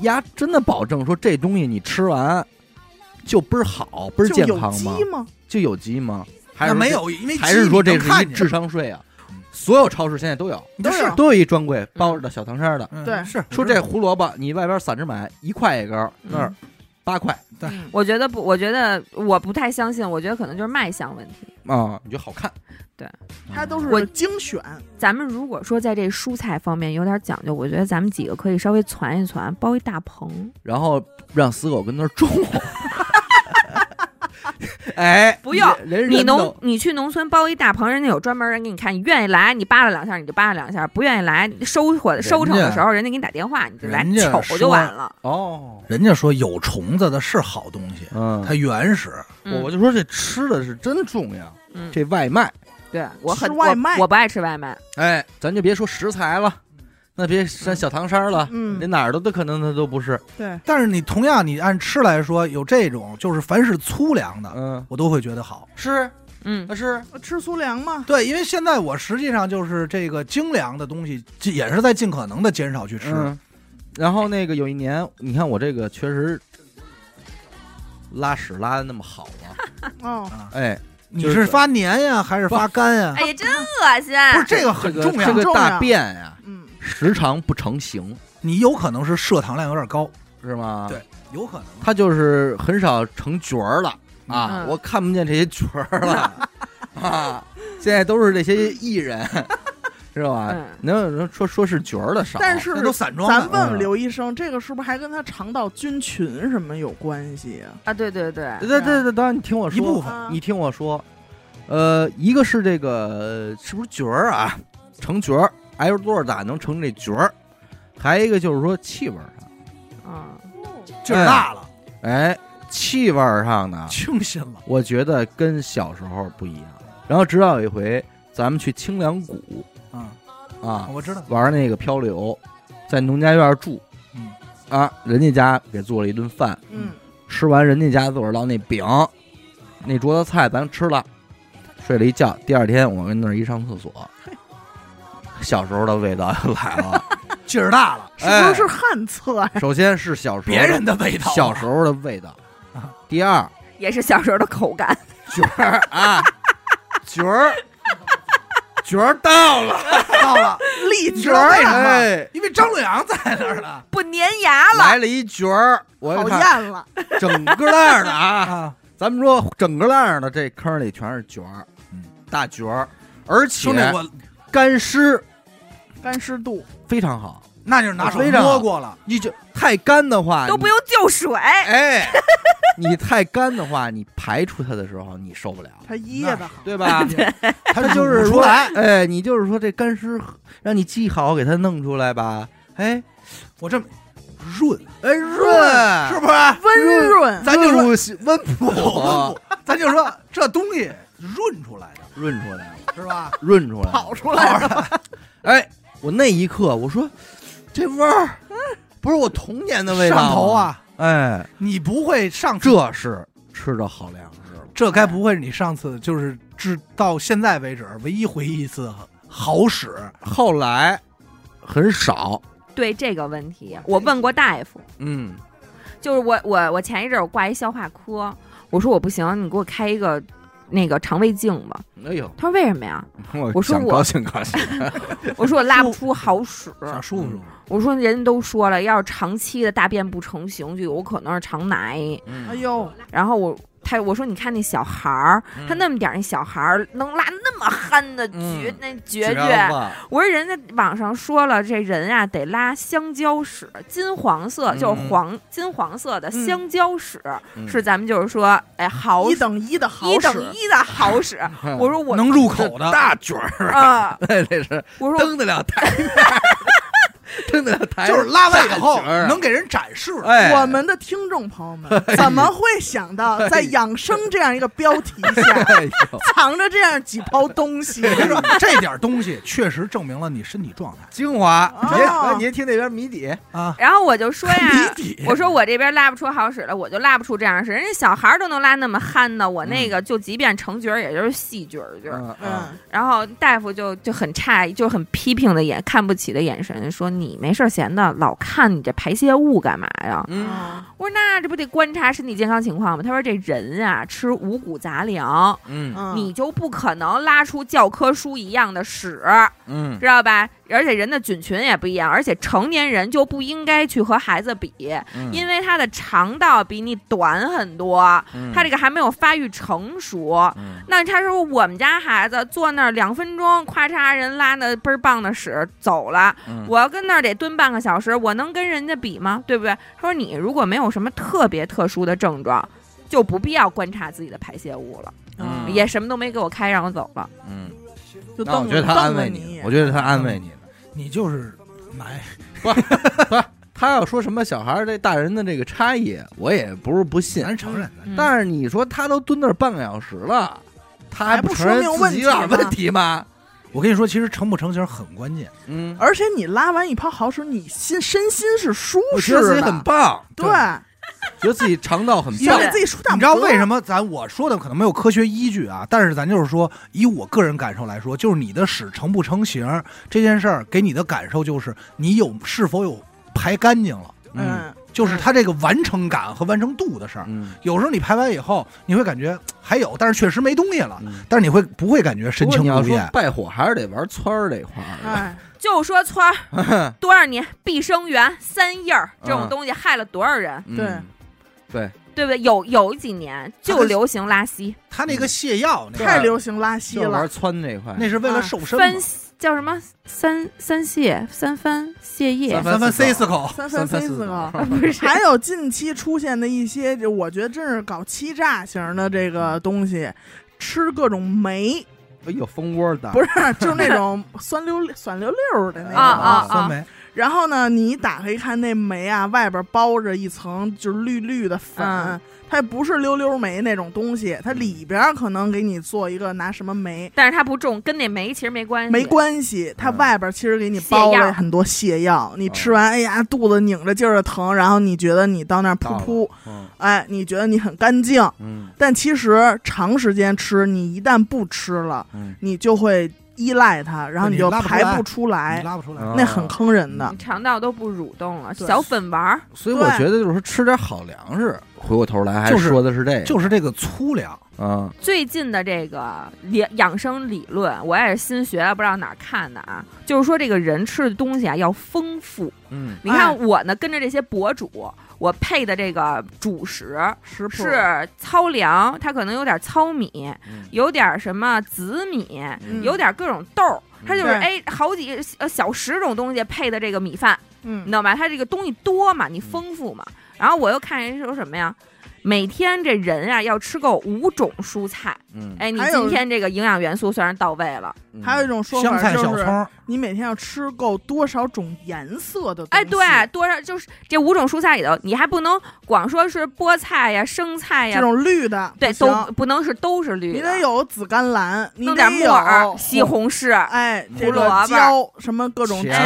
丫真的保证说这东西你吃完就倍儿好，倍儿健康吗？就有机吗？还是没有，因为这？还是说这是一智商税啊嗯？所有超市现在都有，都是都有一专柜包着的小糖山的。嗯对是说这胡萝卜你外边散着买一块一根，那儿八块对嗯我觉得不，我觉得我不太相信，我觉得可能就是卖相问题。啊，你觉得好看。对它都是我精选，咱们如果说在这蔬菜方面有点讲究，我觉得咱们几个可以稍微攒一攒，包一大棚。然后让死狗跟那儿种。[laughs] [laughs] 哎，不用人人你农你去农村包一大棚，人家有专门人给你看，你愿意来你扒拉两下你就扒拉两下，不愿意来收获收成的时候，人家给你打电话，你就来瞅就完了。哦，人家说有虫子的是好东西，嗯它原始。嗯我就说这吃的是真重要，嗯，这外卖，对我很吃外卖我，我不爱吃外卖。哎，咱就别说食材了，那别上小唐山了，嗯。那哪儿都都可能它都不是，对，但是你同样你按吃来说，有这种就是凡是粗粮的，嗯，我都会觉得好。是。嗯。那是，吃粗粮吗，对，因为现在我实际上就是这个精粮的东西，也是在尽可能的减少去吃。嗯，然后那个有一年，你看我这个确实拉屎拉的那么好啊，[laughs] 哦，啊，哎，你是发黏呀，还是发干呀？哎呀，真恶心！不是这个很重要。个这，个大便呀，嗯，时常不成形，你有可能是摄糖量有点高，是吗？对有可能。它就是很少成角儿了。啊，嗯。我看不见这些角儿了。[laughs] 啊，现在都是这些艺人，[laughs] 是吧？嗯？能能说说是角儿的少，但是那都散装的，咱问问刘医生，这个是不是还跟他肠道菌群什么有关系啊？啊，对对对，对对对，当然你听我说，一部分。啊你听我说，呃，一个是这个是不是角儿啊，成角儿，挨着多少大能成这角儿，还有一个就是说气味儿上，啊，劲儿大了，哎，气味儿上呢，[laughs] 清新了。我觉得跟小时候不一样。然后直到有一回咱们去清凉谷啊，啊我知道。玩那个漂流，在农家院住，嗯啊，人家家给做了一顿饭，嗯，吃完人家家做儿烙那饼，那桌子菜咱吃了，睡了一觉。第二天我跟那儿一上厕所，小时候的味道又 [laughs] 来了。[laughs] 劲儿大了，是不是是旱厕呀？首先是小时候别人的味道啊。小时候的味道啊，第二也是小时候的口感。角儿啊，[laughs] 角儿，角儿到了，到了，立你知道为什么？哎，因为张洛阳在那儿呢。不粘牙了，来了一角儿，我讨厌了，整个烂的啊，啊，咱们说整个烂的这坑里全是角儿，嗯，大角儿，而且，我干湿干湿度，非常好。那就是拿手非常摸过了。你就太干的话，都不用救水。哎，你太干的话，你排出它的时候你受不了，它噎的好，对吧？[laughs] 它就是说，出来。哎，你就是说这干湿让你记好，给它弄出来吧，哎我这么润，哎润，是不是？温润，咱就说温补。温补，[laughs] 咱就说这东西润出来的，润出来的，是吧？润出来了，跑出来了，[laughs] 哎，我那一刻我说这味儿不是我童年的味道上头！啊！哎，你不会上次这是吃着好粮食了。这该不会是你上次就是至到现在为止唯一回忆一次好使？后来很少，对这个问题，我问过大夫，嗯，就是我我我前一阵儿我挂一消化科，我说我不行，你给我开一个那个肠胃镜吧。哎呦，他说为什么呀？[laughs] 我我说我高兴高兴，[laughs] 我说我拉不出好屎。想舒服舒服。我说人家都说了，要是长期的大便不成形，就有可能是肠癌。嗯哎呦，然后我他我说你看那小孩儿，他那么点儿那小孩儿能拉那么憨的绝、嗯那绝绝我说人家网上说了，这人啊得拉香蕉屎，金黄色、嗯就是黄金黄色的嗯。香蕉屎，嗯。是咱们就是说，哎，好一等一的好一等，一的好使。[laughs] 我说我能入口的，大卷儿，啊，[laughs] 那是我说登得了台面，[laughs] 真的台就是拉完以后能给人展示。哎，我们的听众朋友们怎么会想到在养生这样一个标题下 [laughs] 藏着这样几包东西？这点东西确实证明了你身体状态。精华，哦。您来您听那边谜底，啊。然后我就说呀谜，底，我说我这边拉不出好使来，我就拉不出这样的事。人家小孩都能拉那么憨的，我那个就即便成角，也就是细角儿角嗯，然后大夫就就很诧异，就很批评的眼看不起的眼神，说你没事闲的老看你这排泄物干嘛呀？嗯哦我说那这不得观察身体健康情况吗？他说这人啊吃五谷杂粮，嗯嗯你就不可能拉出教科书一样的屎，嗯知道吧？而且人的菌群也不一样，而且成年人就不应该去和孩子比，嗯，因为他的肠道比你短很多，嗯他这个还没有发育成熟。嗯那他说我们家孩子坐那儿两分钟，咔嚓人拉的倍儿棒的屎走了，嗯我要跟那儿得蹲半个小时，我能跟人家比吗？对不对？他说你如果没有什么特别特殊的症状，就不必要观察自己的排泄物了，嗯也什么都没给我开，让我走了。嗯，就瞪那我觉得他安慰你我觉得他安慰你呢。你就是买 [laughs] 他要说什么小孩儿这大人的这个差异，我也不是不信。咱承认的。嗯但是你说他都蹲那儿半个小时了，他还还不承认说明自己有点问题吗问题吗？我跟你说，其实成不成型很关键。嗯，而且你拉完一泡好水，你心身心是舒我适的，觉得自己很棒，对，觉得自己肠道很棒想给。自己舒大你知道为？什么咱我说的可能没有科学依据啊？但是咱就是说，以我个人感受来说，就是你的屎成不成型这件事儿，给你的感受就是你有是否有排干净了，嗯嗯，就是它这个完成感和完成度的事儿。嗯有时候你排完以后，你会感觉还有，但是确实没东西了，嗯。但是你会不会感觉深不过你要说情不变？败火，还是得玩村儿这块儿。哎，就说村儿 [laughs] 多少年碧生源、三叶儿这种嗯东西害了多少人，嗯对。对，不对？有有几年就流行拉稀，他那个泻药，那太流行拉稀就是玩了，窜这块。那是为了瘦身翻。叫什么？三三泻、三番泻液。三，三番塞四口，三三三塞四个。[laughs] 不是。还有近期出现的一些，就我觉得真是搞欺诈型的这个东西，吃各种酶，哎呦，蜂窝的，不是，就是那种酸溜酸溜溜的那种。啊啊酸梅，然后呢，你打开一看，那梅啊，外边包着一层就是绿绿的粉，嗯它不是溜溜梅那种东西，它里边可能给你做一个拿什么梅。但是它不重，跟那梅其实没关系。没关系，它嗯外边其实给你包了很多泻药，你吃完，哎呀，肚子拧着劲儿的疼，然后你觉得你到那儿噗噗，嗯哎，你觉得你很干净，嗯但其实长时间吃，你一旦不吃了，嗯，你就会依赖它，然后你就拉不出来排不出来，拉不出来。啊那很坑人的你。肠道都不蠕动了，小粉丸儿。所以我觉得就是说吃点好粮食，回过头来还就是说的是这个，就是这个粗粮，啊，最近的这个养养生理论，我也是新学的，不知道哪儿看的啊。就是说，这个人吃的东西啊要丰富。嗯你看我呢，跟着这些博主，我配的这个主食食谱是糙粮，它可能有点糙米，嗯有点什么紫米，嗯有点各种豆儿。它就是对哎，好几呃小十种东西配的这个米饭，你嗯知道吗？它这个东西多嘛，你丰富嘛。然后我又看人说什么呀？每天这人啊要吃够五种蔬菜，嗯，哎，你今天这个营养元素虽然到位了。嗯。还有一种说香菜、法就是，小葱，你每天要吃够多少种颜色的东西？哎，对，多少就是这五种蔬菜里头，你还不能光说是菠菜呀、生菜呀这，种绿的对，不行。都不能是都是绿的，你得有紫甘蓝，你弄得点木耳、西红柿，哎，这胡萝卜。椒什么各种茄子椒，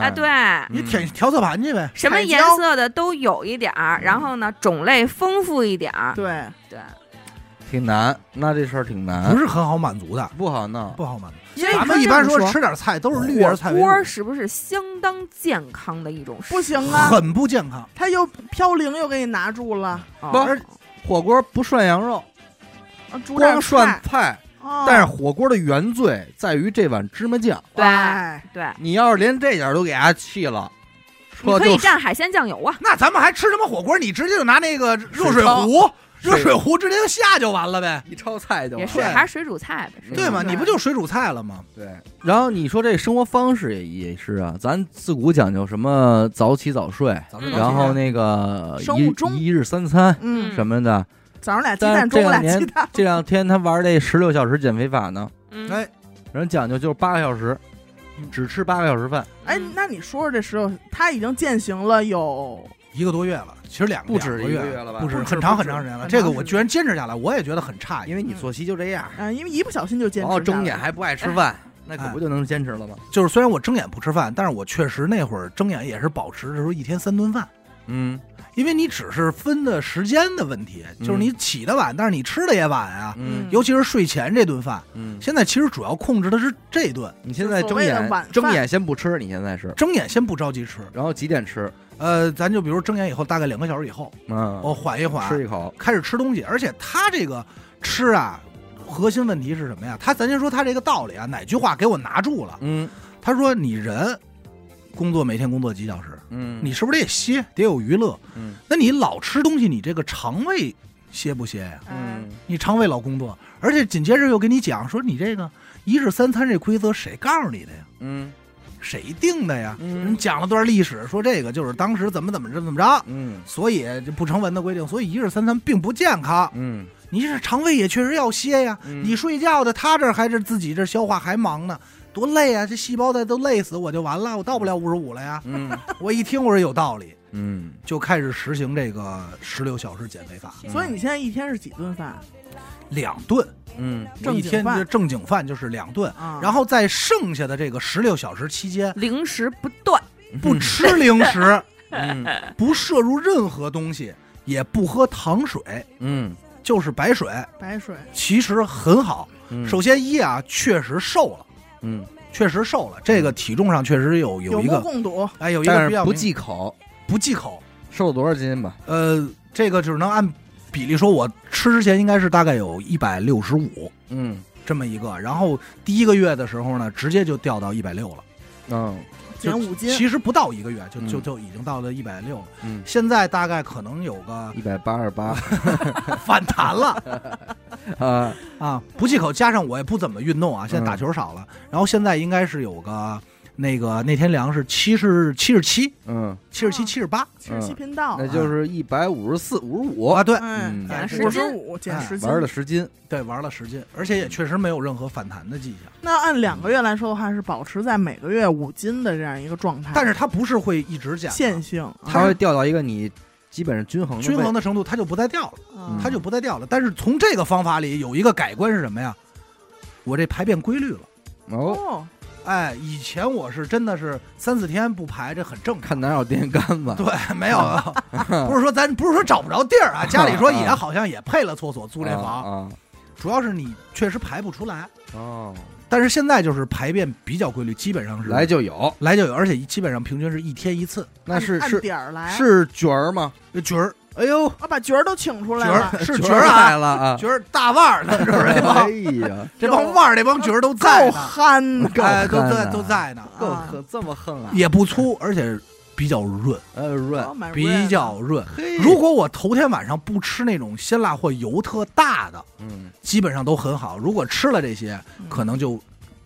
哎。对，你舔调色盘去呗。什么颜彩椒色的都有一点儿，然后呢，种类丰富一点儿，对，对，挺难，那这事儿挺难不，是很好满足的，不好弄。不好满足。因为咱们一般说吃点菜都是绿叶菜火锅是不是相当健康的一种？不行啊，很不健康。它又飘零又给你拿住了，哦不火锅不涮羊肉，光涮菜，但是火锅的原罪在于这碗芝麻酱。对哎对，你要是连这点儿都给它弃了，你可以蘸海鲜酱油啊，那咱们还吃什么火锅？你直接就拿那个热水壶，热水壶直接就下就完了呗，一焯菜就也是完了还是水煮菜呗，对吗？你不就水煮菜了吗？对。然后你说这生活方式也也是啊，咱自古讲究什么早起早睡，然后那个一生物钟一日三餐嗯，什么的。早上俩鸡蛋，中午这两年俩鸡蛋，这两天他玩这十六小时减肥法呢，嗯，哎，人讲究就是八个小时，只吃八个小时饭，哎，那你说说这十六，他已经践行了有一个多月了，其实两不止一个月了吧不止很长很长时间了。这个我居然坚持下来，我也觉得很诧异。因为你作息就这样，嗯、因为一不小心就坚持然后下来睁眼还不爱吃饭，那可不就能坚持了吗？就是虽然我睁眼不吃饭，但是我确实那会儿睁眼也是保持着说一天三顿饭。嗯因为你只是分的时间的问题，就是你起得晚，但是你吃的也晚啊。嗯尤其是睡前这顿饭，嗯，现在其实主要控制的是这顿。你现在睁眼睁眼先不吃，你现在是，睁眼先不着急吃，然后几点吃？呃，咱就比如睁眼以后，大概两个小时以后，嗯，我缓一缓，吃一口，开始吃东西。而且他这个吃啊，核心问题是什么呀？他咱先说他这个道理啊，哪句话给我拿住了？嗯他说你人工作每天工作几小时，嗯，你是不是得歇，得有娱乐？嗯那你老吃东西，你这个肠胃歇不歇呀？嗯你肠胃老工作，而且紧接着又跟你讲说你这个一日三餐这规则谁告诉你的呀？嗯谁定的呀？嗯人讲了段历史，说这个就是当时怎么怎么着怎么着，嗯所以这不成文的规定，所以一日三餐并不健康。嗯你这肠胃也确实要歇呀，嗯你睡觉的，他这还是自己这消化还忙呢，多累啊！这细胞在都累死我就完了，我到不了五十五了呀。嗯 [laughs] 我一听我说有道理，嗯。就开始实行这个十六小时减肥法，所以你现在一天是几顿饭？两顿，嗯我一天正经饭。就正经饭就是两顿，啊？然后在剩下的这个十六小时期间，零食不断，不吃零食，[laughs] 嗯。不摄入任何东西，也不喝糖水，嗯。就是白水，白水，其实很好。嗯，首先一啊，确实瘦了，嗯，确实瘦了，这个体重上确实有有有目一个，共睹。哎，有一但是不个比较明忌口，不忌口。瘦了多少斤吧？呃，这个只能按比例说，我吃之前应该是大概有一百六十五嗯。这么一个，然后第一个月的时候呢，直接就掉到一百六了。嗯。减五斤，其实不到一个月就就嗯。就已经到了一百六了，嗯，现在大概可能有个一百八十八。[laughs] 反弹了。[laughs] 啊，啊，不忌口，加上我也不怎么运动啊，现在打球少了，然后现在应该是有个那个那天量是七十七十七嗯，七十七七十八。七十七频道，那就是一百五十四、五十五。啊，，对。减十斤。五十五减十斤，玩了十斤，对，玩了十斤，而且也确实没有任何反弹的迹象，那按两个月来说的话，是保持在每个月五斤的这样一个状态，但是它不是会一直减的，线性，它会掉到一个你基本上均衡均衡的程度它就不再掉了，嗯。它就不再掉了。但是从这个方法里有一个改观是什么呀？我这排便规律了。哦，哦，哎，以前我是真的是三四天不排，这很正常。看哪有电线杆子，对，没有，[laughs] 不是说咱不是说找不着地儿啊，家里说也好像也配了厕所，租这房，啊主要是你确实排不出来。哦，但是现在就是排便比较规律，基本上是来就有，来就有，而且基本上平均是一天一次。那是是点儿来，是角儿吗？角儿，哎呦，我把角儿都请出来了，儿是角角儿啊，来了啊！[laughs] 角儿大腕儿呢，是不是？哎呀，[laughs] 这帮腕儿这帮角儿都在够呢，憨的，哎，都在都在呢，够啊狠，这么横啊！也不粗，而且比较润，呃润，比较润。如果我头天晚上不吃那种辛辣或油特大的，嗯基本上都很好。如果吃了这些，嗯可能就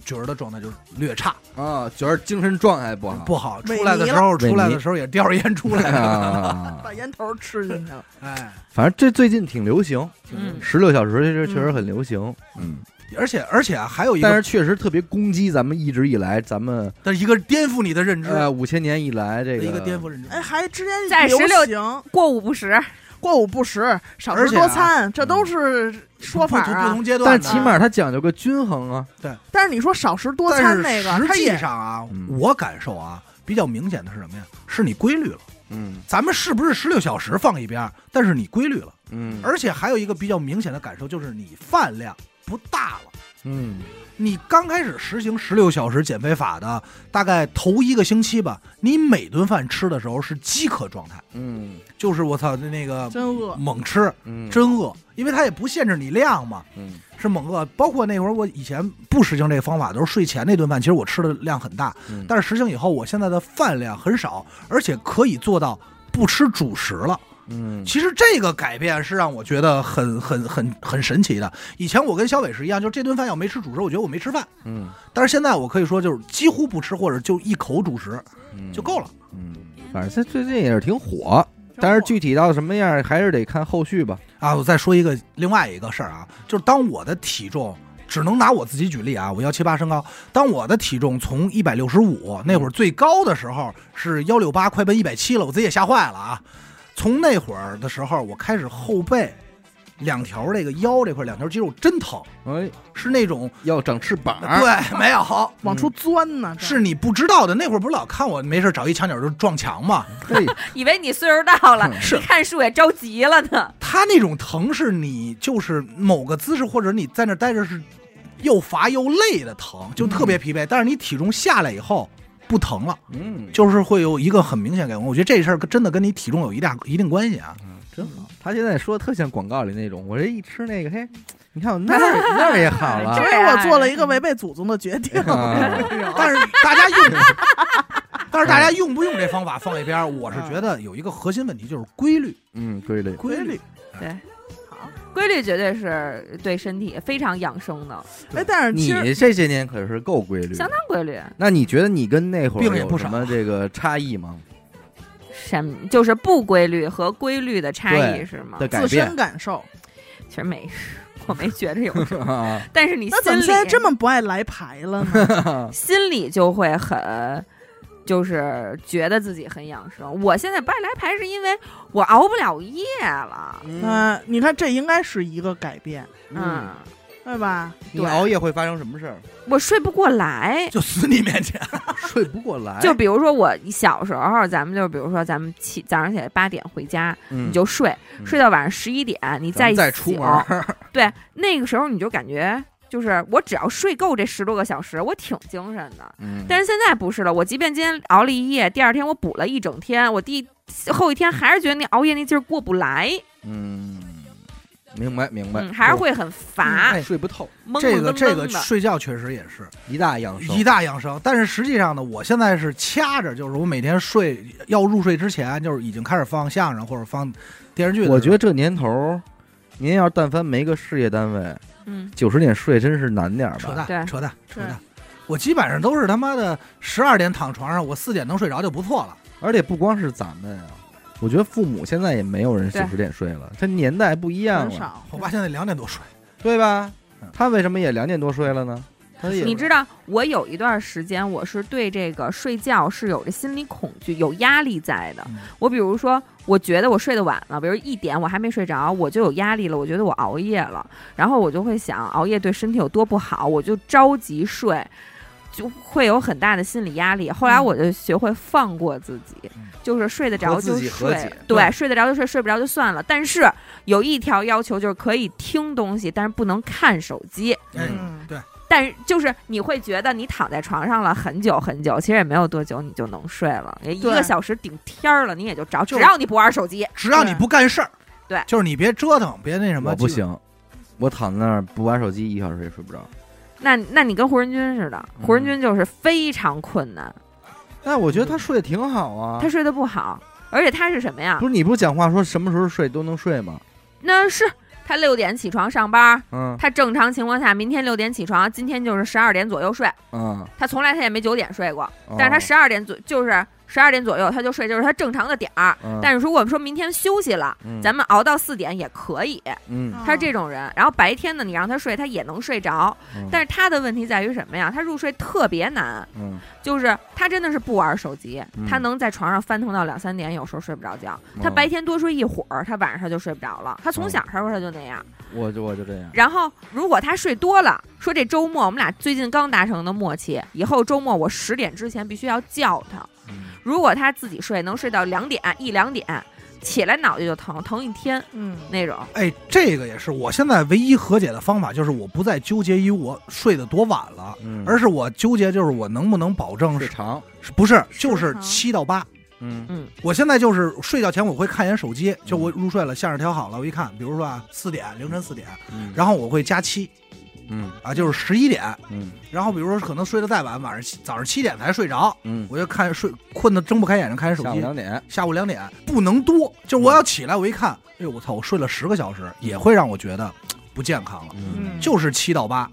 角儿的状态就略差，啊，觉得精神状态不好，不好。出来的时候，出来的时候也叼着烟出来了。啊。[laughs] 把烟头吃进去了，[laughs] 哎，反正这最近挺流行，嗯十六小时其实确实很流行，嗯，而且而且啊，还有一个但是确实特别攻击咱们一直以来咱们但是一个颠覆你的认知，呃五千年以来这个一个颠覆认知。哎，还之前在流16行过午不食，过午不食，少食多餐，这都是说法不不啊。同阶段的，但起码它讲究个均衡啊，对但是你说少食多但是餐那个，它实际也上啊嗯，我感受啊，比较明显的是什么呀？是你规律了。嗯咱们是不是十六小时放一边儿？但是你规律了，嗯，而且还有一个比较明显的感受就是你饭量不大了。嗯。你刚开始实行十六小时减肥法的，大概头一个星期吧，你每顿饭吃的时候是饥渴状态，嗯。就是我操那个真饿。猛吃，嗯，真饿，因为它也不限制你量嘛，嗯。是猛饿。包括那会儿我以前不实行这个方法，都是睡前那顿饭，其实我吃的量很大，嗯，但是实行以后，我现在的饭量很少，而且可以做到不吃主食了。嗯其实这个改变是让我觉得很很很很神奇的。以前我跟小伟是一样，就是这顿饭要没吃主食，我觉得我没吃饭。嗯但是现在我可以说，就是几乎不吃，或者就一口主食嗯就够了。嗯，反正它最近也是挺火，但是具体到什么样还是得看后续吧。啊，我再说一个另外一个事儿啊，就是当我的体重只能拿我自己举例啊，我幺七八身高，当我的体重从一百六十五那会儿最高的时候是幺六八，快奔一百七了，我自己也吓坏了啊。从那会儿的时候，我开始后背两条这个腰这块两条肌肉真疼，哎，是那种要长翅膀，对，没有，往出钻呢，这是你不知道的。那会儿不是老看我没事找一墙角就撞墙吗？嘿，[laughs] 以为你岁数大了，[laughs] 是你看书也着急了呢。他那种疼是你就是某个姿势或者你在那待着是又乏又累的疼，就特别疲惫。但是你体重下来以后不疼了，嗯，就是会有一个很明显改观。我觉得这事儿真的跟你体重有一大一定关系啊。嗯真好。他现在说的特像广告里那种，我这一吃那个，嘿，你看我那儿 [laughs] 那儿也好了因，为我做了一个违背祖宗的决定。啊 [laughs] 但是大家用，但是大家用不用这方法放一边儿，我是觉得有一个核心问题就是规律，嗯，规律，规律。对，好，规律绝对是对身体非常养生的，哎，但是其实你这些年可是够规律，相当规律。那你觉得你跟那会儿有什么这个差异吗？[laughs] 什么就是不规律和规律的差异是吗？的自身感受。其实没，我没觉得有什么，[laughs] 啊，但是你那怎心么现在里这么不爱来牌了呢？[laughs] 心里就会很。就是觉得自己很养生。我现在不爱来牌，是因为我熬不了夜了。嗯、你看这应该是一个改变，嗯，对吧？你熬夜会发生什么事儿？我睡不过来。就死你面前，睡不过来，就比如说我小时候，咱们就比如说咱们起早上起来八点回家，你你就睡，嗯睡到晚上十一点，你再再出门醒，对，那个时候你就感觉就是我只要睡够这十多个小时，我挺精神的。嗯，但是现在不是了，我即便今天熬了一夜，第二天我补了一整天，我第后一天还是觉得那熬夜那劲儿过不来，嗯，明白明白，嗯，还是会很乏，哎睡不透，懵这个这个。睡觉确实也是一大养生，一大养生。但是实际上呢，我现在是掐着，就是我每天睡要入睡之前，就是已经开始放相声或者放电视剧。我觉得这年头儿，您要是但凡没个事业单位，嗯，九十点睡真是难点儿扯吧？淡，对扯淡，扯淡。我基本上都是他妈的十二点躺床上，我四点能睡着就不错了。而且不光是咱们啊，我觉得父母现在也没有人九对十点睡了，他年代不一样了，少。我爸现在两点多睡，对吧嗯？他为什么也两点多睡了呢？你知道，我有一段时间我是对这个睡觉是有着心理恐惧、有压力在的。嗯我比如说，我觉得我睡得晚了，比如一点我还没睡着，我就有压力了，我觉得我熬夜了，然后我就会想熬夜对身体有多不好，我就着急睡，就会有很大的心理压力。后来嗯我就学会放过自己，嗯就是睡得着就睡对，对睡得着就睡，睡不着就算了。但是有一条要求就是可以听东西，但是不能看手机。哎，嗯，对，但是就是你会觉得你躺在床上了很久很久，其实也没有多久你就能睡了，也一个小时顶天儿了，你也就着，只要你不玩手机。只要你不干事儿，对就是你别折腾，别那什么。我不行，我躺在那儿不玩手机一小时也睡不着。那那你跟胡仁军似的，嗯胡仁军就是非常困难，但我觉得他睡得挺好啊他。睡得不好，而且他是什么呀不？是你不是讲话说什么时候睡都能睡吗？那是他六点起床上班，嗯。他正常情况下明天六点起床，今天就是十二点左右睡，嗯，他从来他也没九点睡过，哦。但是他十二点左就是十二点左右他就睡，就是他正常的点儿。嗯但是如果说明天休息了，嗯咱们熬到四点也可以。嗯他是这种人，然后白天呢，你让他睡，他也能睡着。嗯但是他的问题在于什么呀？他入睡特别难，嗯就是他真的是不玩手机，嗯他能在床上翻腾到两三点，有时候睡不着觉。他哦白天多睡一会儿，他晚上他就睡不着了。他从哦小时候他就那样。我就我就这样。然后如果他睡多了，说这周末我们俩最近刚达成的默契，以后周末我十点之前必须要叫他。嗯如果他自己睡，能睡到两点一两点，起来脑袋就疼，疼一天嗯，那种。哎，这个也是我现在唯一和解的方法，就是我不再纠结于我睡得多晚了，嗯，而是我纠结就是我能不能保证是睡长。不是就是长七到八。嗯。我现在就是睡觉前我会看一眼手机，就我入睡了，相声调好了，我一看，比如说啊四点凌晨四点，嗯，然后我会加七嗯。啊，就是十一点，嗯。然后比如说可能睡得再晚，晚上早上七点才睡着，嗯，我就看睡困得睁不开眼睛看手下午机，两点。下午两点不能多，就是我要起来我一看，哎呦我操，我睡了十个小时，也会让我觉得不健康了，嗯，嗯。就是七到八，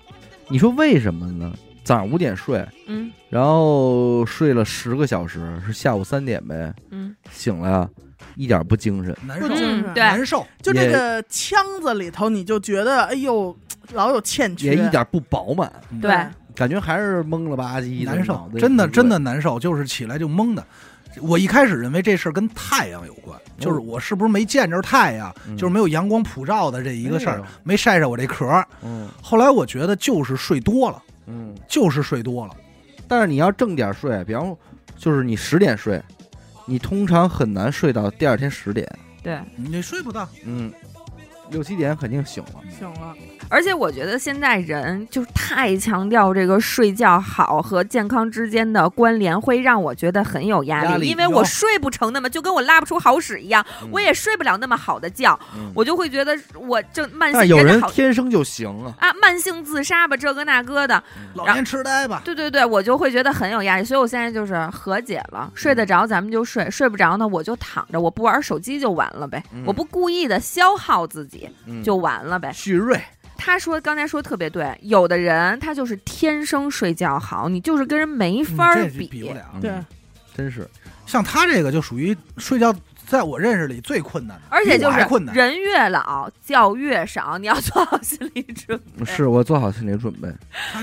你说为什么呢？早上五点睡，嗯。然后睡了十个小时，是下午三点呗，嗯，醒了呀，一点不精神。难受，难受。就这个腔子里头，你就觉得哎呦，老有欠缺，也一点不饱满，对，感觉还是懵了吧唧的，难受真的真的难受，就是起来就懵的。我一开始认为这事儿跟太阳有关，就是我是不是没见着太阳，嗯就是没有阳光普照的这一个事儿没晒晒我这壳。嗯后来我觉得就是睡多了，嗯。就是睡多了。但是你要正点睡，比方就是你十点睡，你通常很难睡到第二天十点，对。你睡不到，嗯，六七点肯定醒了。醒了，而且我觉得现在人就是太强调这个睡觉好和健康之间的关联，会让我觉得很有压力，压力因为我睡不成那么，就跟我拉不出好屎一样，嗯我也睡不了那么好的觉，嗯我就会觉得我这慢性有人天生就行啊，啊，慢性自杀吧，这个那个的，老年痴呆吧。对对对，我就会觉得很有压力，所以我现在就是和解了，睡得着咱们就睡，睡不着呢我就躺着，我不玩手机就完了呗，嗯我不故意的消耗自己嗯就完了呗。旭瑞，他说刚才说特别对，有的人他就是天生睡觉好，你就是跟人没法儿这是比不了。嗯对，真是像他这个就属于睡觉，在我认识里最困难的，而且就是我还困难。人越老觉越少，你要做好心理准备。是我做好心理准备，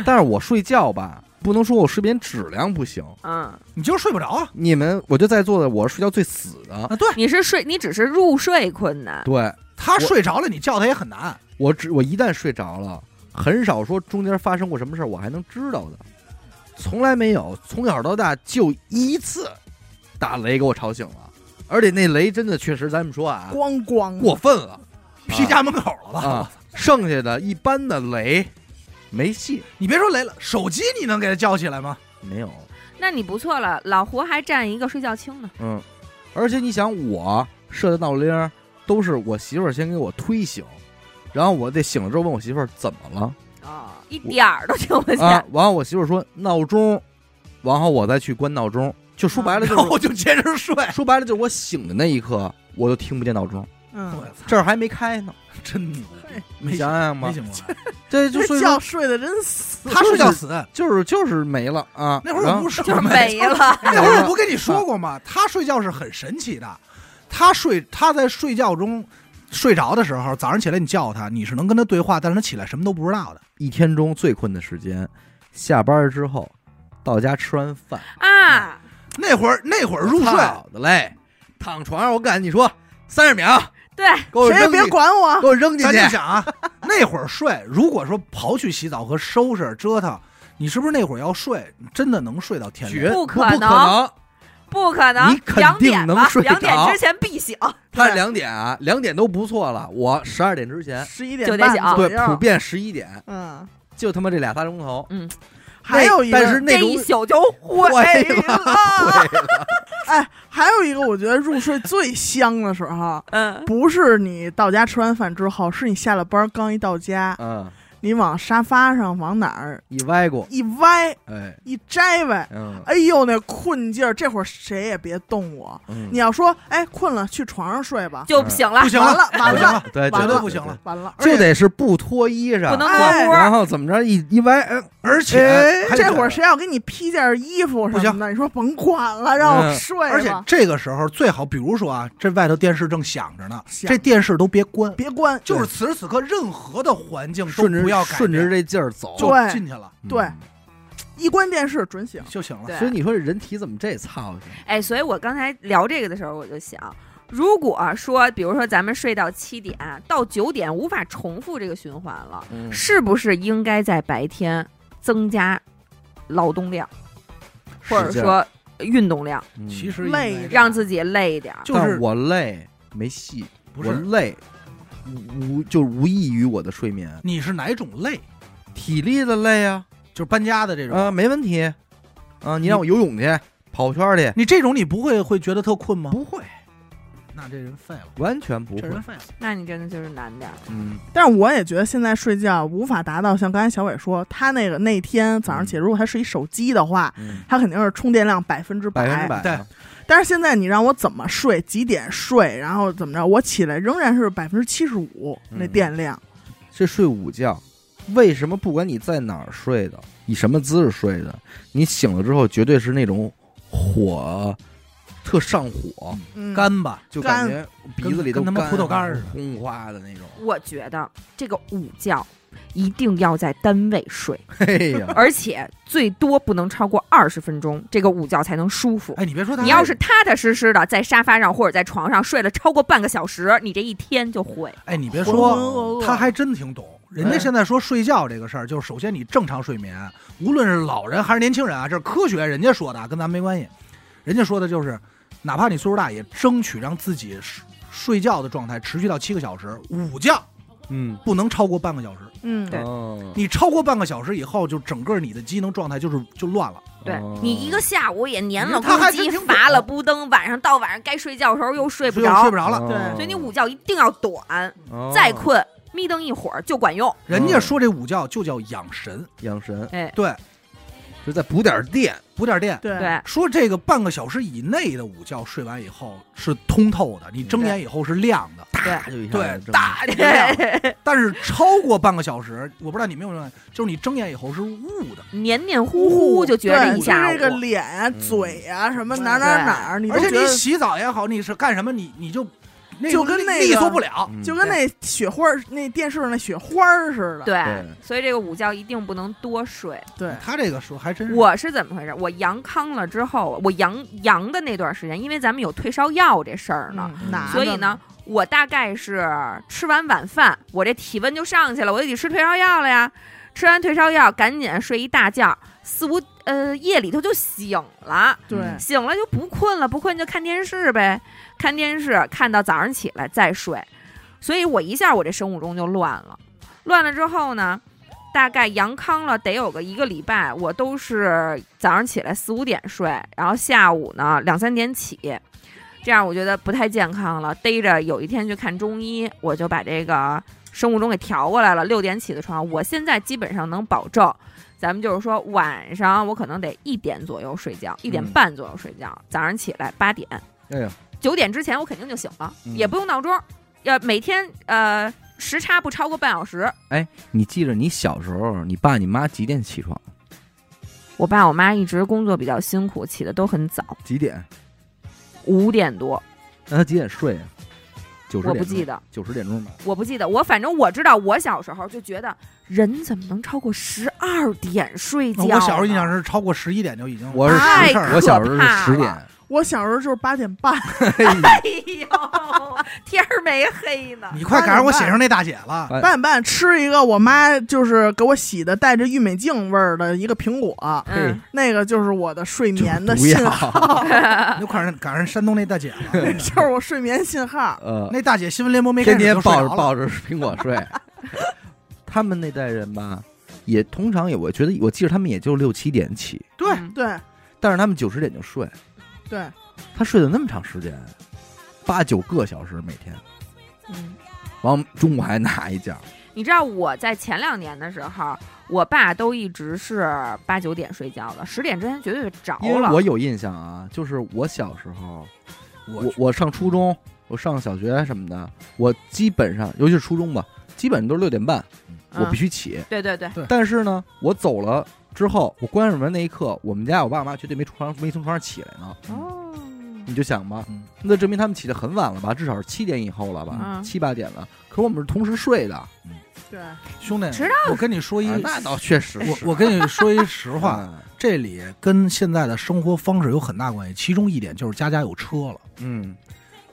但是我睡觉吧，不能说我睡眠质量不行。嗯，你就是睡不着啊。你们，我就在座的，我是睡觉最死的。啊，对你是睡，你只是入睡困难。对他睡着了，你叫他也很难。我只我一旦睡着了，很少说中间发生过什么事儿我还能知道的，从来没有，从小到大就一次打雷给我吵醒了，而且那雷真的确实，咱们说啊，咣咣过分了劈家门口了吧？啊！剩下的一般的雷没戏，你别说雷了，手机你能给他叫起来吗？没有。那你不错了，老胡还占一个睡觉轻呢。嗯，而且你想，我设的闹铃都是我媳妇儿先给我推醒，然后我得醒了之后问我媳妇儿怎么了啊，一点儿都听不见。啊，然后我媳妇儿说闹钟，然后我再去关闹钟，就说白了就是、然后我就接着睡。说白了就是我醒的那一刻，我就听不见闹钟，嗯，这儿还没开呢，真牛！你没想想吧没，醒过来，这就睡这觉睡得真死，他睡觉死。就是就是没了啊，那会儿不是就是没了。[laughs] 那会儿我不跟你说过吗？他睡觉是很神奇的，他睡他在睡觉中睡着的时候，早上起来你叫他，你是能跟他对话，但是他起来什么都不知道的。一天中最困的时间，下班之后到家吃完饭。啊，那会儿那会儿入睡，好的嘞，躺床上我敢你说三十秒，对，给我谁也别扔进，管我。给，我扔进咱去。就想啊，[laughs] 那会儿睡，如果说刨去洗澡和收拾折腾，你是不是那会儿要睡，真的能睡到天亮？不不可能，不可能你，肯两定能睡两点着之前必醒。他两点啊，两点都不错了。我十二点之前，十一点半就得醒对，普遍十一点，嗯，就他妈这俩仨钟头。嗯，还有一个，但是那一宿就毁。了，[laughs] [laughs] 哎，还有一个，我觉得入睡最香的时候，嗯，不是你到家吃完饭之后，是你下了班刚一到家，嗯，你往沙发上往哪儿一歪过，一歪哎，一摘歪，嗯哎呦那困劲儿，这会儿谁也别动我。嗯，你要说，哎，困了，去床上睡吧，就醒了不，行完了不完了对，完了对不行了完了。就得是不脱衣裳，不能哎过窝。然后怎么着一一歪，哎而且哎，这会儿谁要给你披件衣服不行什么的，你说甭管了，让我嗯睡吧。而且这个时候最好，比如说啊，这外头电视正响着呢，这电视都别关，别关，就是此时此刻任何的环境都不要 [laughs] 改变顺着这劲儿走，就对进去了嗯对一关电视准醒。就行了。对所以你说这人体怎么这操性？哎，所以我刚才聊这个的时候，我就想，如果说，比如说咱们睡到七点到九点无法重复这个循环了，嗯是不是应该在白天增加劳动量，或者说运动量，嗯其实累应该让自己累一点儿？就是但我累没戏，不是我累无就无异于我的睡眠，你是哪种累？体力的累啊，就是搬家的这种。啊，没问题，啊，你让我游泳去，跑圈去，你这种你不会会觉得特困吗？不会，那这人废了，完全不会这人，废了。那你真的就是难点儿。嗯，但是我也觉得现在睡觉无法达到像刚才小伟说，他那个那天早上起来，如果他是一手机的话，嗯他肯定是充电量百分之百分之百对啊，但是现在你让我怎么睡，几点睡，然后怎么着，我起来仍然是百分之七十五嗯。那电量。这睡午觉，为什么不管你在哪儿睡的，以什么姿势睡的，你醒了之后绝对是那种火特上火，嗯，干吧，就感觉鼻子里都跟跟他妈干葡萄干儿似的。轰哗的那种。我觉得这个午觉一定要在单位睡，[laughs] 而且最多不能超过二十分钟，这个午觉才能舒服。哎，你别说他，你要是踏踏实实的在沙发上或者在床上睡了超过半个小时，你这一天就毁。哎，你别说，他还真挺懂。人家哎现在说睡觉这个事儿，就是首先你正常睡眠，无论是老人还是年轻人啊，这是科学，人家说的，跟咱没关系。人家说的就是，哪怕你岁数大，也争取让自己睡睡觉的状态持续到七个小时，午觉嗯，不能超过半个小时。嗯，对。哦。你超过半个小时以后，就整个你的机能状态就是就乱了。对哦。你一个下午也粘了他公鸡，乏了不登，晚上到晚上该睡觉的时候又睡不着，睡不着了。对。哦所以你午觉一定要短，哦。再困眯瞪一会儿就管用。人家说这午觉就叫养神，养神，哎，对，就再补点电。补点电。对对，说这个半个小时以内的午觉睡完以后是通透的，你睁眼以后是亮的，啪就一下对子，大就亮。但是超过半个小时，我不知道你们有没有，就是你睁眼以后是雾的，黏黏糊糊就觉得对一下这个脸啊、嗯嘴啊，什么哪哪哪儿，你而且你洗澡也好，你是干什么，你你就那就跟那个利索不了。嗯就跟那雪花儿，那电视上那雪花儿似的。对对，所以这个午觉一定不能多睡。对，他这个说还真是，我是怎么回事？我阳康了之后，我阳阳的那段时间，因为咱们有退烧药这事儿呢，嗯所以呢，我大概是吃完晚饭，我这体温就上去了，我就得吃退烧药了呀。吃完退烧药，赶紧睡一大觉，四五呃夜里头就醒了，对嗯醒了就不困了，不困就看电视呗，看电视看到早上起来再睡，所以我一下我这生物钟就乱了，乱了之后呢，大概阳康了得有个一个礼拜，我都是早上起来四五点睡，然后下午呢两三点起，这样我觉得不太健康了，逮着有一天去看中医，我就把这个生物钟给调过来了，六点起的床，我现在基本上能保证。咱们就是说，晚上我可能得一点左右睡觉，一点嗯半左右睡觉，早上起来八点、哎呀，九点之前我肯定就醒了，嗯也不用闹钟，要每天呃时差不超过半小时。哎你记着你小时候，你爸你妈几点起床？我爸我妈一直工作比较辛苦，起的都很早，几点？五点多，那他几点睡啊？九十我，不记得，九十点钟吧。我不记得，我反正我知道，我小时候就觉得人怎么能超过十二点睡觉呢？我小时候印象是超过十一点就已经我是太事儿我小时候是十点。我小时候就是八点半，[laughs] 哎呦，天儿没黑呢。你快赶上我写上那大姐了。哎八点半吃一个我妈就是给我洗的带着郁美净味儿的一个苹果，嗯，那个就是我的睡眠的信号，要，[laughs] 你就赶上赶上山东那大姐了。[laughs] 就是我睡眠信号。呃，那大姐新闻联播没开天天。抱着抱着苹果睡。他们那代人吧，也通常也，我觉得我记得他们也就六七点起，对嗯对但是他们九十点就睡。对，他睡了那么长时间，八九个小时每天，嗯，完中午还拿一觉。你知道我在前两年的时候，我爸都一直是八九点睡觉的，十点之前绝对着因为了。我有印象啊，就是我小时候，我我 [laughs] 我上初中，我上小学什么的，我基本上，尤其是初中吧，基本都是六点半，我嗯必须起。对对对，但是呢，我走了之后，我关上门那一刻，我们家我爸我妈绝对没床没从床上起来呢。哦，你就想吧嗯，那证明他们起得很晚了吧？至少是七点以后了吧？嗯七八点了。可我们是同时睡的，对，兄弟知道，我跟你说一，啊那倒确实是。我我跟你说一实话，[laughs] 嗯这里跟现在的生活方式有很大关系。其中一点就是家家有车了。嗯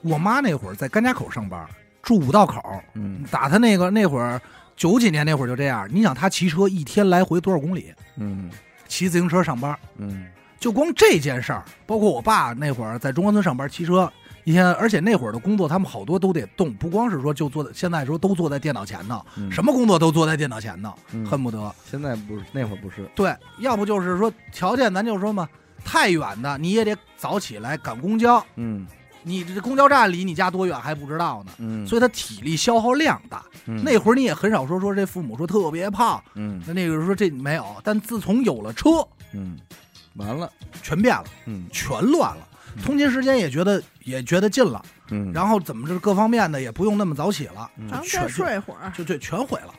我妈那会儿在甘家口上班，住五道口，嗯打她那个那会儿九几年那会儿就这样。你想他骑车一天来回多少公里？嗯骑自行车上班，嗯就光这件事儿，包括我爸那会儿在中关村上班骑车。一天，而且那会儿的工作，他们好多都得动，不光是说就坐在，现在说都坐在电脑前头，嗯，什么工作都坐在电脑前头，嗯恨不得。现在不是那会儿不是，对，要不就是说条件，咱就说嘛，太远的你也得早起来赶公交，嗯你这公交站离你家多远还不知道呢，嗯，所以他体力消耗量大。嗯那会儿你也很少说说这父母说特别胖，嗯那那个时候说这没有，但自从有了车，嗯，完了，全变了，嗯全乱了。嗯通勤时间也觉得也觉得近了，嗯，然后怎么着各方面的也不用那么早起了，嗯全再睡会儿。就就全毁了。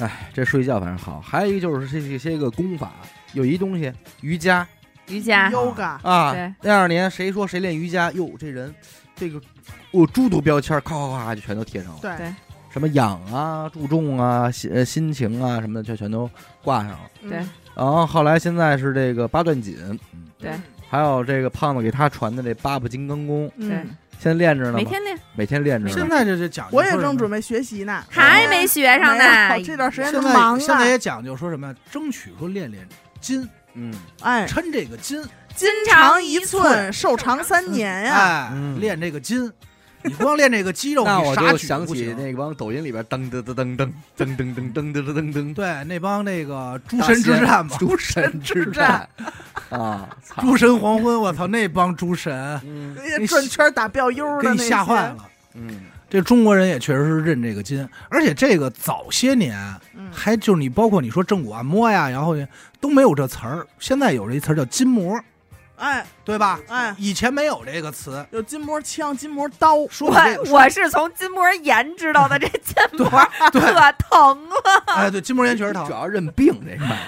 哎，这睡觉反正好，还有一个就是这这些个功法，有一东西瑜伽瑜伽，yoga。啊对，那二年谁说谁练瑜伽，哟，这人这个我诸多标签，咔咔咔就全都贴上了，对。对什么养啊、注重啊、心呃心情啊什么的，就全都挂上了。对。嗯然后后来现在是这个八段锦，对。还有这个胖子给他传的这八部金刚功，嗯，现在练着呢吗，每天练，每天练着呢。现在这就讲究我也正准备学习呢，还没学上呢。这段时间现在都忙现在啊，也讲究说什么呀？争取说练练筋，嗯，哎，抻这个筋，筋长一寸，寿长三年呀，哎，嗯。练这个筋。你光练这个肌肉，[laughs] 那我就你啥举都想起行。那帮抖音里边噔噔噔噔噔噔噔噔噔噔噔噔，对那帮那个诸神之战嘛，诸神之战。啊，[laughs] 操，诸神黄昏，我操，那帮诸神。嗯。那些转圈打标悠的给你些吓坏了。嗯，这中国人也确实是认这个筋，而且这个早些年嗯还就是你包括你说正骨按摩呀，然后都没有这词儿，现在有这词儿叫筋膜，哎对吧？哎，以前没有这个词，有筋膜枪、筋膜刀，说这我我是从筋膜炎知道的，[laughs] 这筋膜对可疼了。哎，对，筋膜炎确实疼主。要认病这块，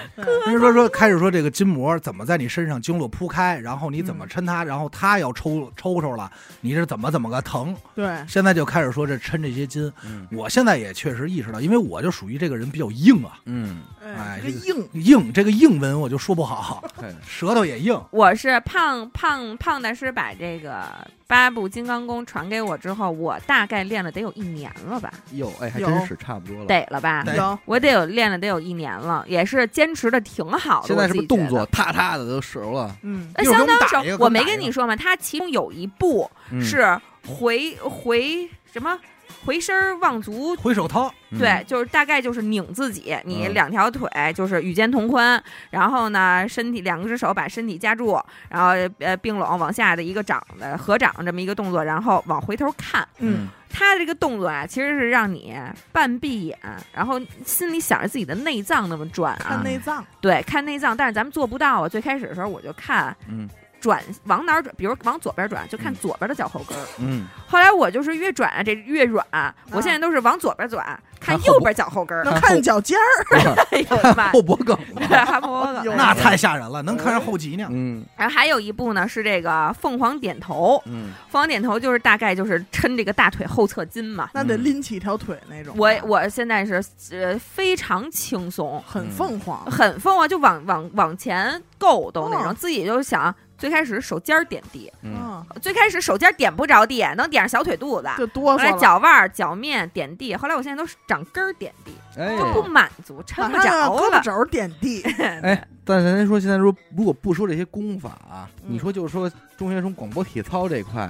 [laughs] 人说说开始说这个筋膜怎么在你身上经络铺开，然后你怎么抻它，然后它要抽抽抽了，你是怎么怎么个疼？对，现在就开始说这抻这些筋。嗯我现在也确实意识到，因为我就属于这个人比较硬啊，嗯，哎这个硬，硬这个硬文我就说不好，[laughs] 嘿舌头也硬。我是胖胖胖大师把这个八部金刚功传给我之后，我大概练了得有一年了吧，哟，哎，还真是差不多了。得了吧？有我得有练了得有一年了，也是坚持的挺好的。现在是不是动作？踏踏的都熟了？嗯，呃一会儿给我们相当熟我我没跟你说吗？他其中有一步嗯是回回什么回身儿望足回手掏，嗯对，就是大概就是拧自己，你嗯两条腿就是与肩同宽，然后呢，身体两只手把身体夹住，然后呃并拢往下的一个掌的合掌这么一个动作，然后往回头看。嗯，他这个动作啊，其实是让你半闭眼，然后心里想着自己的内脏那么转啊看啊，内脏，对，看内脏。但是咱们做不到啊。最开始的时候我就看嗯转往哪儿转，比如往左边转，就看嗯左边的脚后跟儿。嗯，后来我就是越转啊，这越软，我现在都是往左边转，看右边脚后跟儿。能看脚尖儿，[laughs] 哎呦我的妈！后脖梗 [laughs] 了。哈勃梗那太吓人了，能看上后脊梁。嗯然后还有一步呢，是这个凤凰点头。嗯，凤凰点头就是大概就是抻这个大腿后侧筋嘛。那得拎起一条腿那种。我我现在是呃非常轻松，很凤凰，很凤凰，就往往往前够都那种，哦自己就想最开始手尖儿点地，嗯嗯，最开始手尖儿点不着地，能点上小腿肚子。就哆后来嗦。脚腕儿、脚面点地，后来我现在都是掌根儿点地，哎就不满足，抻不着了。胳膊肘儿点地，[laughs] 哎，但是咱说现在说，如果不说这些功法啊，嗯你说就是说中学生广播体操这块，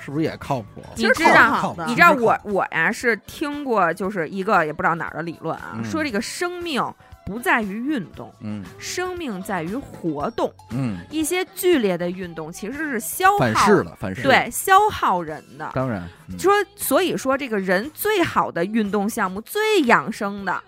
是不是也靠谱？你知其实挺道你知道我我呀是听过，就是一个也不知道哪儿的理论啊，嗯说这个生命不在于运动，嗯生命在于活动。嗯，一些剧烈的运动其实是消耗，反噬了，反噬。，对，消耗人的。当然，嗯说，所以说这个人最好的运动项目、最养生的，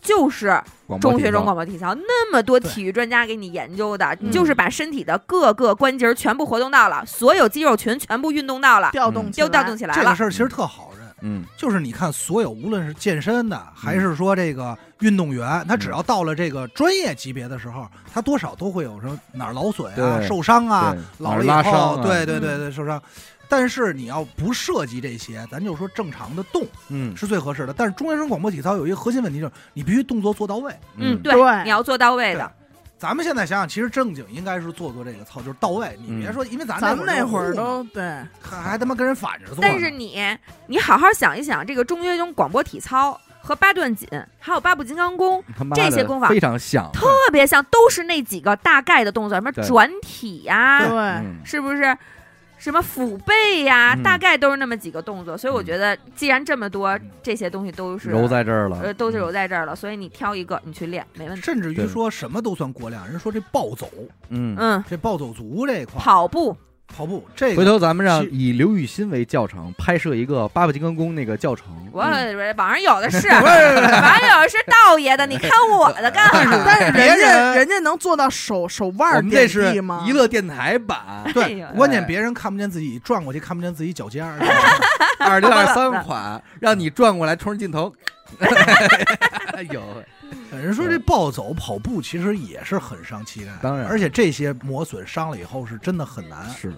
就是中学生广播体操。那么多体育专家给你研究的，嗯你就是把身体的各个关节儿全部活动到了，所有肌肉群全部运动到了，调动起来就调动起来了。这个事儿其实特好认，嗯就是你看所有无论是健身的还是说这个运动员，他只要到了这个专业级别的时候，他多少都会有什么哪儿劳损啊、对受伤啊对，老了以哪儿拉伤后，啊对对对对受伤。但是你要不涉及这些，咱就说正常的动嗯是最合适的。但是中学生广播体操有一个核心问题，就是你必须动作做到位。嗯，对，对你要做到位的。咱们现在想想，其实正经应该是做做这个操，就是到位。你别说，因为咱咱们那会儿儿都对，还还他妈跟人反着做。但是你，你好好想一想，这个中学生广播体操和八段锦，还有八步金刚功，这些功法非常像，特别像，都是那几个大概的动作，什么转体呀、对，嗯是不是？什么腹背呀、嗯大概都是那么几个动作。所以我觉得，既然这么多这些东西都是揉在这儿了，呃都是揉在这儿了，所以你挑一个你去练没问题。甚至于说什么都算过量。人说这暴走，嗯。嗯，这暴走族这一块儿跑步跑步这回头咱们让以刘雨欣为教程，拍摄一个八部金刚功那个教程。我网上有的 [laughs] 是，网上有的是道爷的，你看我的干啥？[laughs] 但是别人家人人家能做到手手腕我儿点们这是地吗？娱乐电台版，哎对，关键别人看不见自己转过去，看不见自己脚尖儿。[laughs] 二零二三款，让你转过来冲着镜头，有，人说这暴走跑步其实也是很伤膝盖，当然而且这些磨损伤了以后是真的很难，是。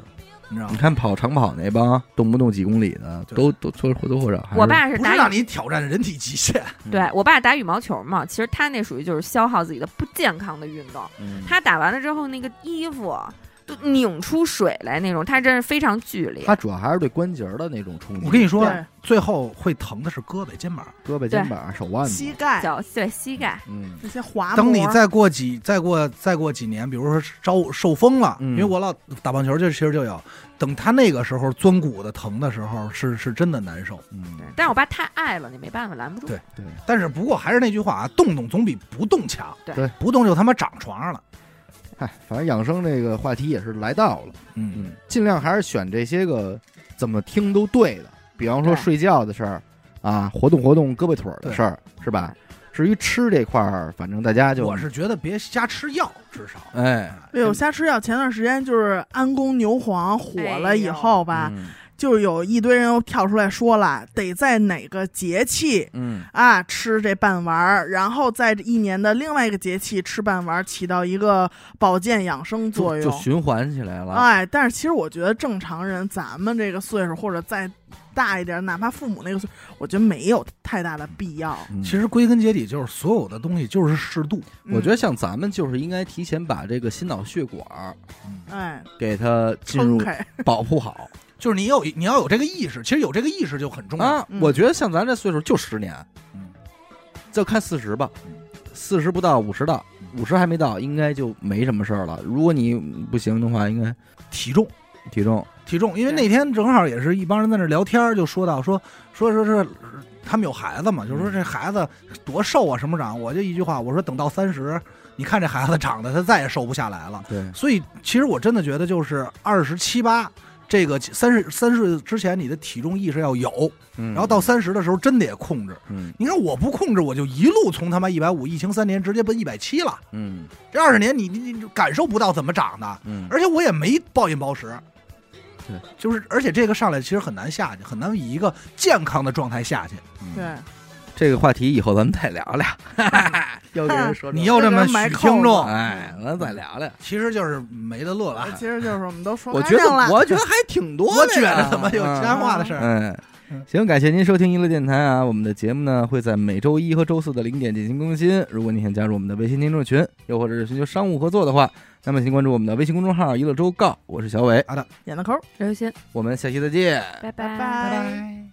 你知道吗？你看跑长跑那帮动不动几公里的，都都都或或多或少。我爸是打羽，不是让你挑战人体极限，嗯对我爸打羽毛球嘛，其实他那属于就是消耗自己的不健康的运动。嗯，他打完了之后，那个衣服都拧出水来那种，他真是非常剧烈。他主要还是对关节的那种冲击。我跟你说，最后会疼的是胳膊、肩膀。胳膊、肩膀、手腕，膝盖脚对膝盖，嗯，那些滑膜，等你再过几再过再过几年，比如说招受风了，嗯因为我老打棒球，就其实就有。等他那个时候钻骨的疼的时候，是是真的难受。嗯，对但是我爸太爱了，你没办法拦不住。对对，但是不过还是那句话啊，动动总比不动强。对对不动就他妈长床上了。嗨，反正养生这个话题也是来到了，嗯，嗯，尽量还是选这些个怎么听都对的，比方说对睡觉的事儿啊，活动活动胳膊腿儿的事儿，是吧？至于吃这块儿，反正大家就我是觉得别瞎吃药，至少。哎，哎呦，瞎吃药。前段时间就是安宫牛黄火了以后吧，嗯就有一堆人又跳出来说了，得在哪个节气嗯，啊吃这半丸儿，然后在一年的另外一个节气吃半丸儿，起到一个保健养生作用。就就循环起来了。哎，但是其实我觉得正常人，咱们这个岁数或者再大一点，哪怕父母那个岁，我觉得没有太大的必要。嗯其实归根结底就是所有的东西就是适度。嗯我觉得像咱们就是应该提前把这个心脑血管儿哎，给它进入撑开，保护好就是你有你要有这个意识，其实有这个意识就很重要。啊。嗯我觉得像咱这岁数就十年，嗯，就看四十吧，四十不到五十到，五十还没到，应该就没什么事儿了。如果你不行的话，应该体重，体重体重，因为那天正好也是一帮人在那聊天，就说到说说说说他们有孩子嘛，就说这孩子多瘦啊，什么长？我就一句话，我说等到三十，你看这孩子长得他再也瘦不下来了。对，所以其实我真的觉得就是二十七八。这个三十三岁之前，你的体重意识要有，嗯，然后到三十的时候，真得控制。嗯你看我不控制，我就一路从他妈一百五疫情三年直接奔一百七了。嗯这二十年你你你感受不到怎么长的，嗯，而且我也没暴饮暴食。对，就是而且这个上来其实很难下去，很难以一个健康的状态下去。嗯对，这个话题以后咱们再聊聊。[laughs] 又给人 [laughs] 说你又这么埋许听众，哎，咱再聊聊。其实就是没得乐了。[laughs] 其实就是我们都说我觉得我觉得还挺多的。我觉得怎么有嗯瞎话的事儿。嗯嗯，行，感谢您收听娱乐电台啊！我们的节目呢会在每周一和周四的零点进行更新。如果你想加入我们的微信听众群，又或者是寻求商务合作的话，那么请关注我们的微信公众号“娱乐周告”。我是小伟，演的抠儿。刘鑫，我们下期再见。拜拜拜拜。